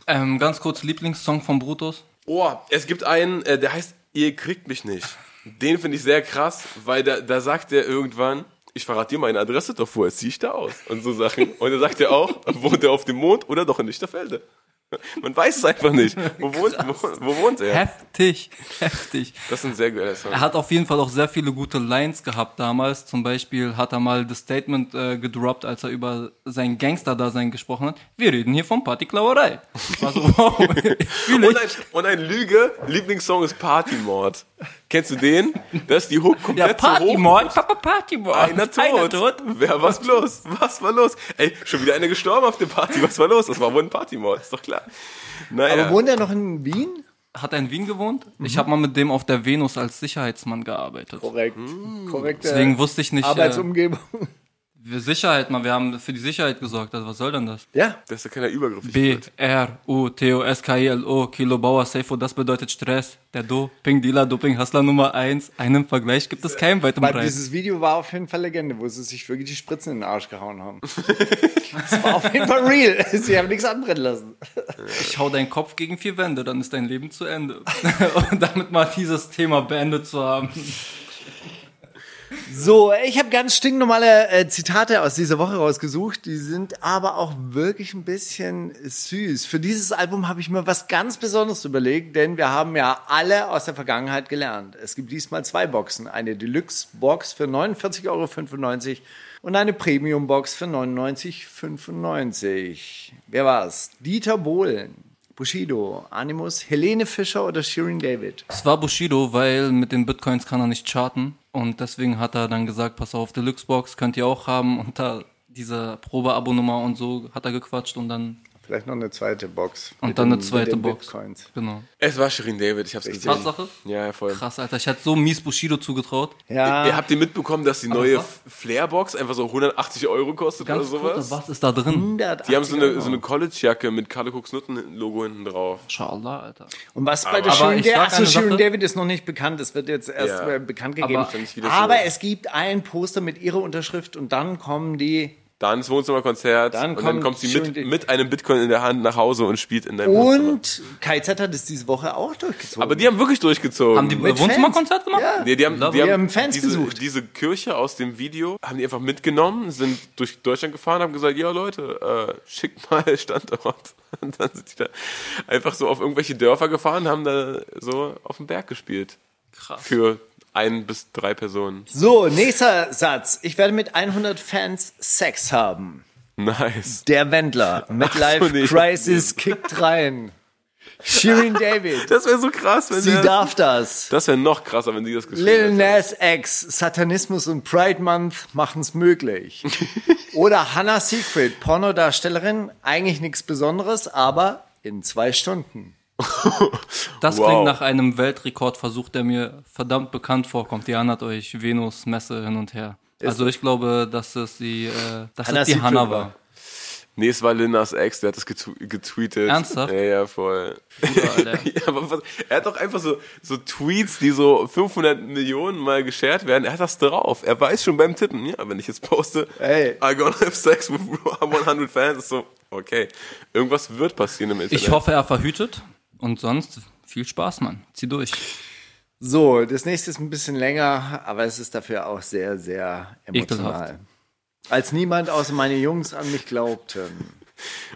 Ähm, ganz kurz Lieblingssong von Brutus. Oh, es gibt einen, äh, der heißt Ihr kriegt mich nicht. Den finde ich sehr krass, weil da, da sagt er irgendwann, ich verrate dir meine Adresse, doch vorher ziehe ich da aus. Und so Sachen. Und er sagt er auch, wohnt er auf dem Mond oder doch in Lichterfelde? Man weiß es einfach nicht. Wo wohnt, wo, wo wohnt er? Heftig, heftig. Das ist ein sehr geiler Song. Er hat auf jeden Fall auch sehr viele gute Lines gehabt damals. Zum Beispiel hat er mal das Statement äh, gedroppt, als er über sein Gangster-Dasein gesprochen hat. Wir reden hier von Partyklauerei. Ich war so, wow. Und ein, und ein Lüge, Lieblingssong ist Partymord. Kennst du den? Das ist die Hook Ja, komplett so hoch. Partymord, Papa Partymord. Einer tot. Wer, was los? Was war los? Ey, schon wieder einer gestorben auf der Party. Was war los? Das war wohl ein Partymord, ist doch klar. Naja. Aber wohnt er noch in Wien? Hat er in Wien gewohnt? Ich habe mal mit dem auf der Venus als Sicherheitsmann gearbeitet. Korrekt. Korrekt. Deswegen wusste ich nicht, äh, Arbeitsumgebung. für Sicherheit, man, wir haben für die Sicherheit gesorgt. Also was soll denn das? Ja. das ist ja keiner übergriffig. B. R, U, T, O, S, K, I, L, O, Kilo Bauer, Safo, das bedeutet Stress. Der Doping-Dealer, Doping-Hustler Nummer 1. Einen Vergleich gibt es keinen weit im Weil Breit. dieses Video war auf jeden Fall Legende, wo sie sich wirklich die Spritzen in den Arsch gehauen haben. das war auf jeden Fall real. Sie haben nichts anbrennen lassen. Ich hau deinen Kopf gegen vier Wände, dann ist dein Leben zu Ende. Und damit mal dieses Thema beendet zu haben. So, ich habe ganz stinknormale äh, Zitate aus dieser Woche rausgesucht. Die sind aber auch wirklich ein bisschen süß. Für dieses Album habe ich mir was ganz Besonderes überlegt, denn wir haben ja alle aus der Vergangenheit gelernt. Es gibt diesmal zwei Boxen. Eine Deluxe-Box für 49,95 Euro und eine Premium-Box für 99,95. Wer war's? Dieter Bohlen, Bushido, Animus, Helene Fischer oder Shirin David? Es war Bushido, weil mit den Bitcoins kann er nicht charten. Und deswegen hat er dann gesagt, pass auf, Deluxe-Box könnt ihr auch haben. Und da diese Probe-Abo-Nummer und so hat er gequatscht und dann, Vielleicht noch eine zweite Box. und dann den- eine zweite Box. Bitcoins. Genau. Es war Shirin David, ich hab's gesehen. Tatsache? Ja, voll. Krass, Alter. Ich hätte so mies Bushido zugetraut. Ja. Ihr habt ihr mitbekommen, dass die neue? Flair-Box einfach so 180 Euro kostet oder Ganz kurz, sowas? was ist da drin? 180 Die haben so eine, so eine College-Jacke mit Cooks Nutten-Logo hinten drauf. Inshallah, Alter. Und was bei der Shirin David, achso, Shirin. David ist noch nicht bekannt, es wird jetzt erst Ja. bekannt gegeben. Aber- Aber so. es gibt ein Poster mit ihrer Unterschrift und dann kommen die Dann das Wohnzimmerkonzert Dann und dann kommt sie mit, mit einem Bitcoin in der Hand nach Hause und spielt in deinem Wohnzimmer. und KZ hat es diese Woche auch durchgezogen. Aber die haben wirklich durchgezogen. Haben die Mit Wohnzimmerkonzert gemacht? Ja. Nee, die haben, die it. haben, Wir haben Fans diese, gesucht. diese Kirche aus dem Video haben die einfach mitgenommen, sind durch Deutschland gefahren, haben gesagt, ja Leute, äh, schickt mal Standort. Und dann sind die da einfach so auf irgendwelche Dörfer gefahren, haben da so auf dem Berg gespielt. Krass. Für ein bis drei Personen. So, nächster Satz. Ich werde mit 100 Fans Sex haben. Nice. Der Wendler. Midlife nee, ich- Crisis kickt rein. Shirin David. Das wäre so krass, wenn Sie der, darf das. Das wäre noch krasser, wenn sie das geschrieben Lil. Nas X, Satanismus und Pride Month machen's möglich. Oder Hannah Secret, Pornodarstellerin, eigentlich nichts Besonderes, aber in zwei Stunden. Das Wow. klingt nach einem Weltrekordversuch, der mir verdammt bekannt vorkommt. Ihr erinnert euch, Venus, Messe hin und her. Also ich glaube, dass es die, äh, dass Hannah es die Hanna war. Nee, es war Linas Ex, der hat das getw getweetet. Ernsthaft? Ja, ja, voll. Alter. Ja, aber was, er hat doch einfach so, so Tweets, die so 500 Millionen Mal geshared werden. Er hat das drauf. Er weiß schon beim Tippen, ja, wenn ich jetzt poste, Ey. I gonna have sex with 100 fans, ist so, okay, irgendwas wird passieren im Internet. Ich hoffe, er verhütet. Und sonst viel Spaß, Mann. Zieh durch. So, das nächste ist ein bisschen länger, aber es ist dafür auch sehr, sehr emotional. Ekelhaft. Als niemand außer meine Jungs an mich glaubten,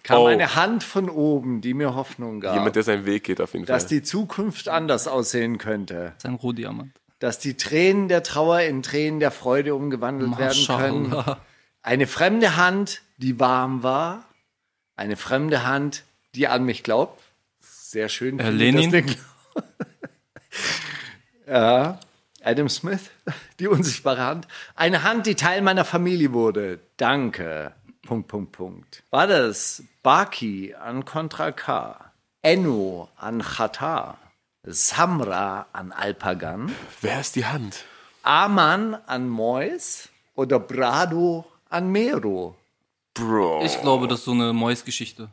kam Oh. eine Hand von oben, die mir Hoffnung gab, Jemand, der seinen Weg geht, auf jeden dass Fall. die Zukunft anders aussehen könnte, Sein Rohdiamant. dass die Tränen der Trauer in Tränen der Freude umgewandelt werden können. Eine fremde Hand, die warm war, eine fremde Hand, die an mich glaubt. Sehr schön. Äh, Lenin? Ja, Adam Smith, die unsichtbare Hand. Eine Hand, die Teil meiner Familie wurde. Danke. Punkt, Punkt, Punkt. War das Baki an Contra K, Enno an Khatar, Samra an Alpagan, Wer ist die Hand? Aman an Mois oder Brado an Mero? Bro. Ich glaube, das ist so eine Mois-Geschichte.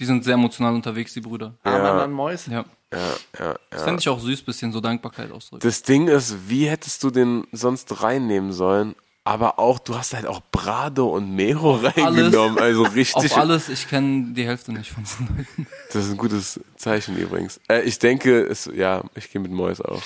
Die sind sehr emotional unterwegs, die Brüder. Aman an Mois? Ja. ja, ja, Das ja. fände ich auch süß, bisschen so Dankbarkeit ausdrücken. Das Ding ist, wie hättest du den sonst reinnehmen sollen? Aber auch, du hast halt auch Brado und Mero reingenommen. Also richtig. Auf alles, ich kenne die Hälfte nicht von diesen Leuten. Das ist ein gutes Zeichen übrigens. Äh, ich denke, es, ja, ich gehe mit Mois auch.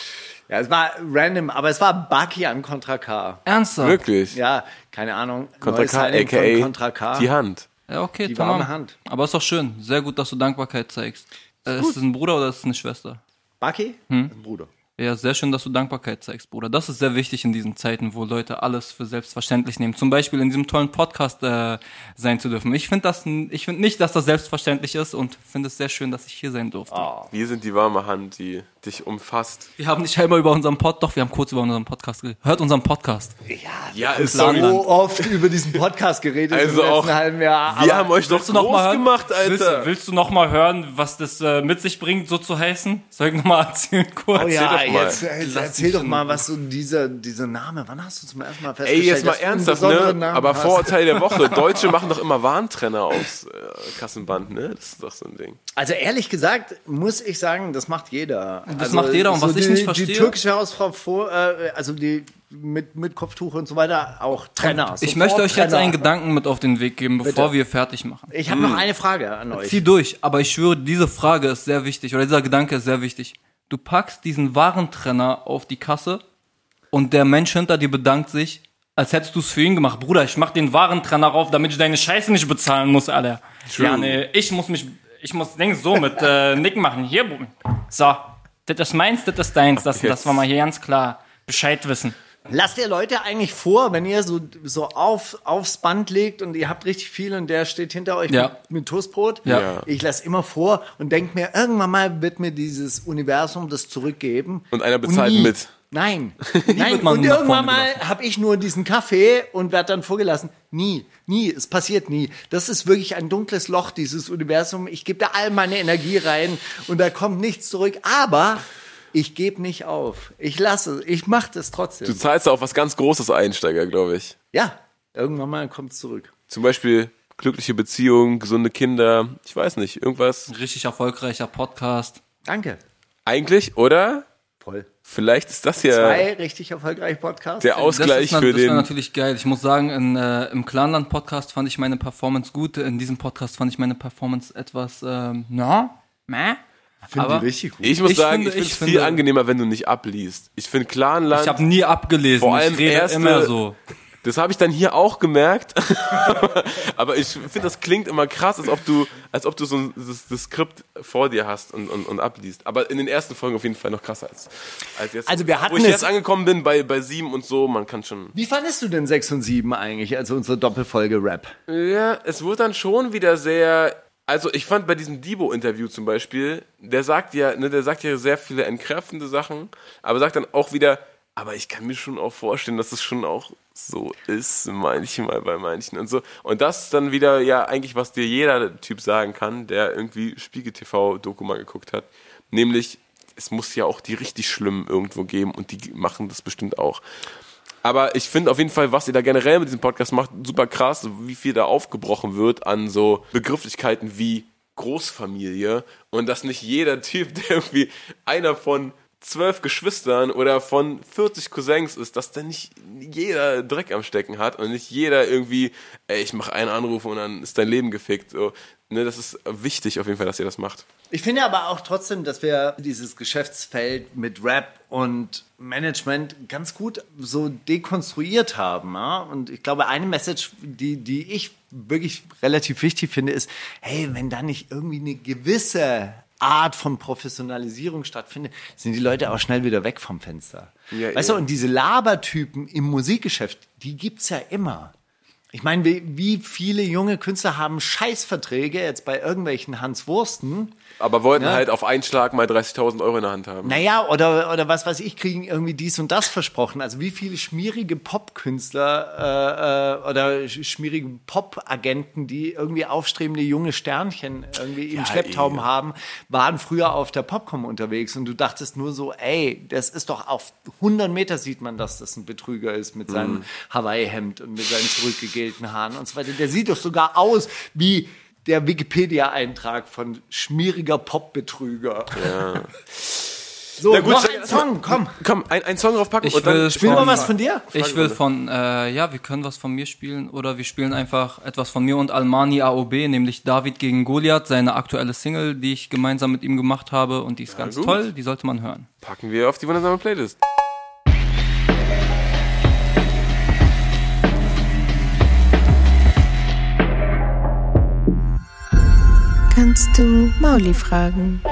Ja, es war random, aber es war Baki an Contra K. Ernsthaft? Wirklich? Ja, keine Ahnung. Contra K, aka Contra K. die Hand. Ja, okay, Die tamam. warme Hand. Aber ist doch schön. Sehr gut, dass du Dankbarkeit zeigst. Äh, ist es ein Bruder oder ist es eine Schwester? Baki? Hm? Ein Bruder. Ja, sehr schön, dass du Dankbarkeit zeigst, Bruder. Das ist sehr wichtig in diesen Zeiten, wo Leute alles für selbstverständlich nehmen. Zum Beispiel in diesem tollen Podcast äh, sein zu dürfen. Ich finde das, ich finde nicht, dass das selbstverständlich ist und finde es sehr schön, dass ich hier sein durfte. Wir sind die warme Hand, die dich umfasst. Wir haben nicht einmal über unseren Pod, doch, wir haben kurz über unseren Podcast geredet. Hört unseren Podcast. Ja, ist Plan- sorry. So oft über diesen Podcast geredet Also im letzten auch- halben Jahr. Wir haben euch doch Willst du noch groß mal hören? gemacht, Willst, Alter. willst du noch mal hören, was das äh, mit sich bringt, so zu heißen? Soll ich noch mal erzählen kurz? Oh ja, mal. jetzt, jetzt erzähl doch mal, was so dieser, dieser Name, wann hast du zum ersten Mal Ey, festgestellt, jetzt mal ernsthaft, ne? Namen Aber hast? Vorurteil der Woche. Deutsche machen doch immer Warntrenner aufs äh, Kassenband, ne? Das ist doch so ein Ding. Also ehrlich gesagt, muss ich sagen, das macht jeder. Das also macht jeder und was die, ich nicht Die verstehe- türkische Hausfrau vor, äh, also die mit, mit Kopftuch und so weiter, auch Trenner. Ich möchte euch jetzt Trenner. einen Gedanken mit auf den Weg geben, bevor Bitte. wir fertig machen. Ich habe noch eine Frage an euch. Zieh durch, aber ich schwöre, diese Frage ist sehr wichtig oder dieser Gedanke ist sehr wichtig. Du packst diesen Warentrenner auf die Kasse und der Mensch hinter dir bedankt sich, als hättest du es für ihn gemacht. Bruder, ich mach den Warentrenner rauf, damit ich deine Scheiße nicht bezahlen muss, Alter. Ja, nee, ich muss mich, ich muss Ding so mit äh, Nicken machen. Hier, Bruder. So, das ist meins, das ist deins. Das, das war mal hier ganz klar. Bescheid wissen. Lasst ihr Leute eigentlich vor, wenn ihr so, so auf, aufs Band legt und ihr habt richtig viel und der steht hinter euch Ja. mit, mit Toastbrot? Ja. Ich lasse immer vor und denke mir, irgendwann mal wird mir dieses Universum das zurückgeben. Und einer bezahlt nie. mit. Nein. wird Nein. man Und irgendwann mal habe ich nur diesen Kaffee und werde dann vorgelassen. Nie. Nie. Es passiert nie. Das ist wirklich ein dunkles Loch, dieses Universum. Ich gebe da all meine Energie rein und da kommt nichts zurück. Aber ich gebe nicht auf. Ich lasse. Ich mache das trotzdem. Du zahlst da auf was ganz Großes Einsteiger, glaube ich. Ja, irgendwann mal kommt es zurück. Zum Beispiel glückliche Beziehungen, gesunde Kinder. Ich weiß nicht, irgendwas. Richtig erfolgreicher Podcast. Danke. Eigentlich, oder? Voll. Vielleicht ist das ja Zwei richtig erfolgreiche Podcasts. der Ausgleich das ist, für das wäre den. natürlich geil. Ich muss sagen, in, äh, im Clanland-Podcast fand ich meine Performance gut. In diesem Podcast fand ich meine Performance etwas, ähm, na, meh. Finde die richtig gut. Ich muss Ich sagen, finde- ich finde es viel finde- angenehmer, wenn du nicht abliest. Ich finde Clanland. Ich habe nie abgelesen. Vor allem ich rede erste- immer so. Das habe ich dann hier auch gemerkt. Aber ich finde, das klingt immer krass, als ob du, als ob du so ein, das, das Skript vor dir hast und, und, und abliest. Aber in den ersten Folgen auf jeden Fall noch krasser als, als jetzt. Also wir hatten Wo ich jetzt angekommen bin bei, bei sieben und so, man kann schon. Wie fandest du denn 6 und 7 eigentlich, also unsere Doppelfolge Rap? Ja, es wird dann schon wieder sehr. Also ich fand bei diesem Debo-Interview zum Beispiel, der sagt ja, ne, der sagt ja sehr viele entkräftende Sachen, aber sagt dann auch wieder, aber ich kann mir schon auch vorstellen, dass es schon auch so ist, manchmal bei manchen und so. Und das ist dann wieder ja eigentlich, was dir jeder Typ sagen kann, der irgendwie Spiegel-TV-Doku mal geguckt hat. Nämlich, es muss ja auch die richtig schlimmen irgendwo geben und die machen das bestimmt auch. Aber ich finde auf jeden Fall, was ihr da generell mit diesem Podcast macht, super krass, wie viel da aufgebrochen wird an so Begrifflichkeiten wie Großfamilie. Und dass nicht jeder Typ, der irgendwie einer von zwölf Geschwistern oder von 40 Cousins ist, dass da nicht jeder Dreck am Stecken hat und nicht jeder irgendwie, ey, ich mache einen Anruf und dann ist dein Leben gefickt. So, ne, das ist wichtig auf jeden Fall, dass ihr das macht. Ich finde aber auch trotzdem, dass wir dieses Geschäftsfeld mit Rap und Management ganz gut so dekonstruiert haben. Ja? Und ich glaube, eine Message, die, die ich wirklich relativ wichtig finde, ist, hey, wenn da nicht irgendwie eine gewisse Art von Professionalisierung stattfindet, sind die Leute auch schnell wieder weg vom Fenster. Ja, weißt ja. du, und diese Labertypen im Musikgeschäft, die gibt's ja immer. Ich meine, wie, wie viele junge Künstler haben Scheißverträge jetzt bei irgendwelchen Hans Wursten? Aber wollten Ja. halt auf einen Schlag mal 30.000 Euro in der Hand haben. Naja, oder, oder was weiß ich, kriegen irgendwie dies und das versprochen. Also wie viele schmierige Popkünstler äh, äh, oder sch- schmierige Pop-Agenten, die irgendwie aufstrebende junge Sternchen irgendwie im Ja, Schlepptauben eh. haben, waren früher auf der Popcom unterwegs und du dachtest nur so, ey, das ist doch auf 100 Meter sieht man, dass das ein Betrüger ist mit Mhm. seinem Hawaii-Hemd und mit seinen zurückgegelten Haaren und so weiter. Der sieht doch sogar aus wie der Wikipedia-Eintrag von schmieriger Pop-Betrüger. So, Na gut, noch ein Song, komm. Komm, ein, ein Song draufpacken Ich und dann will Spiel von- mal was von dir. Ich will von, äh, ja, wir können was von mir spielen oder wir spielen einfach etwas von mir und Almani AOB, nämlich David gegen Goliath, seine aktuelle Single, die ich gemeinsam mit ihm gemacht habe und die ist ganz gut. toll, die sollte man hören. packen wir auf die wundersame Playlist. Kannst du Mauli fragen?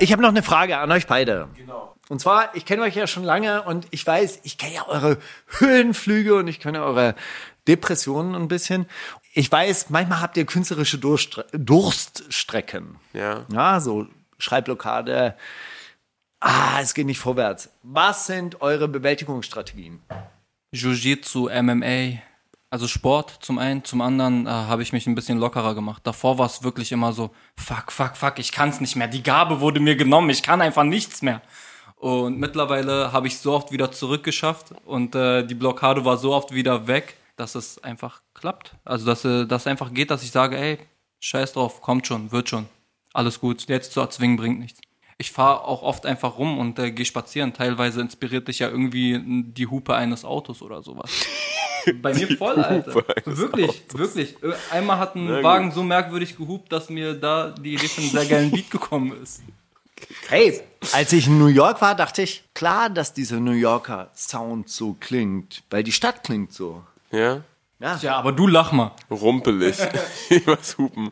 Ich habe noch eine Frage an euch beide. Genau. Und zwar, ich kenne euch ja schon lange und ich weiß, ich kenne ja eure Höhenflüge und ich kenne eure Depressionen ein bisschen. Ich weiß, manchmal habt ihr künstlerische Durst Durststrecken. Ja. Ja, so Schreibblockade. Ah, es geht nicht vorwärts. Was sind eure Bewältigungsstrategien? Jiu-Jitsu, MMA, also Sport zum einen, zum anderen äh, habe ich mich ein bisschen lockerer gemacht. Davor war es wirklich immer so, fuck, fuck, fuck, ich kann es nicht mehr. Die Gabe wurde mir genommen, ich kann einfach nichts mehr. Und mittlerweile habe ich so oft wieder zurückgeschafft und äh, die Blockade war so oft wieder weg, dass es einfach klappt. Also dass äh, das einfach geht, dass ich sage, ey, scheiß drauf, kommt schon, wird schon, alles gut. Jetzt zu erzwingen bringt nichts. Ich fahre auch oft einfach rum und äh, gehe spazieren. Teilweise inspiriert dich ja irgendwie die Hupe eines Autos oder sowas. Bei mir voll, Alter. Hupe eines Wirklich, wirklich. Äh, Einmal hat ein Na gut. Wagen so merkwürdig gehupt, dass mir da die Idee für einen sehr geilen Beat gekommen ist. Hey, als ich in New York war, dachte ich, klar, dass dieser New Yorker Sound so klingt, weil die Stadt klingt so. Ja? Ja. Ja, aber du lach mal. Rumpelig. was hupen.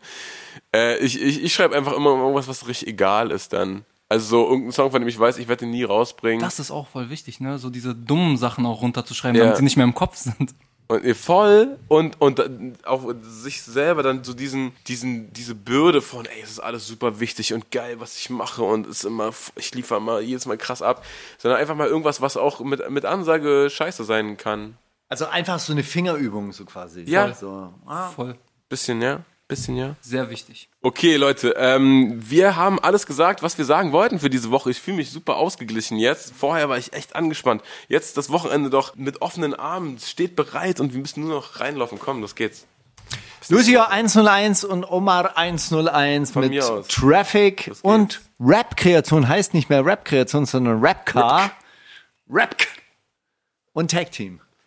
Äh, ich ich, ich schreibe einfach immer irgendwas, was richtig egal ist dann. Also so irgendein Song, von dem ich weiß, ich werde den nie rausbringen. Das ist auch voll wichtig, ne? So diese dummen Sachen auch runterzuschreiben, Ja. damit sie nicht mehr im Kopf sind. Und ihr voll und, und dann auch sich selber dann so diesen, diesen, diese Bürde von, ey, es ist alles super wichtig und geil, was ich mache und ist immer, ich liefere immer jedes Mal krass ab, sondern einfach mal irgendwas, was auch mit, mit Ansage scheiße sein kann. Also einfach so eine Fingerübung so quasi. Ja. So, ah. Voll. Bisschen, ja? Bisschen, ja? Sehr wichtig. Okay, Leute, ähm, wir haben alles gesagt, was wir sagen wollten für diese Woche. Ich fühle mich super ausgeglichen jetzt. Vorher war ich echt angespannt. Jetzt das Wochenende doch mit offenen Armen, es steht bereit und wir müssen nur noch reinlaufen. Komm, los geht's. Lucia 101 und Omar 101 Von mit mir aus. Traffic und Rap-Kreation heißt nicht mehr Rap-Kreation, sondern Rap-Car. Rap und Tag Team.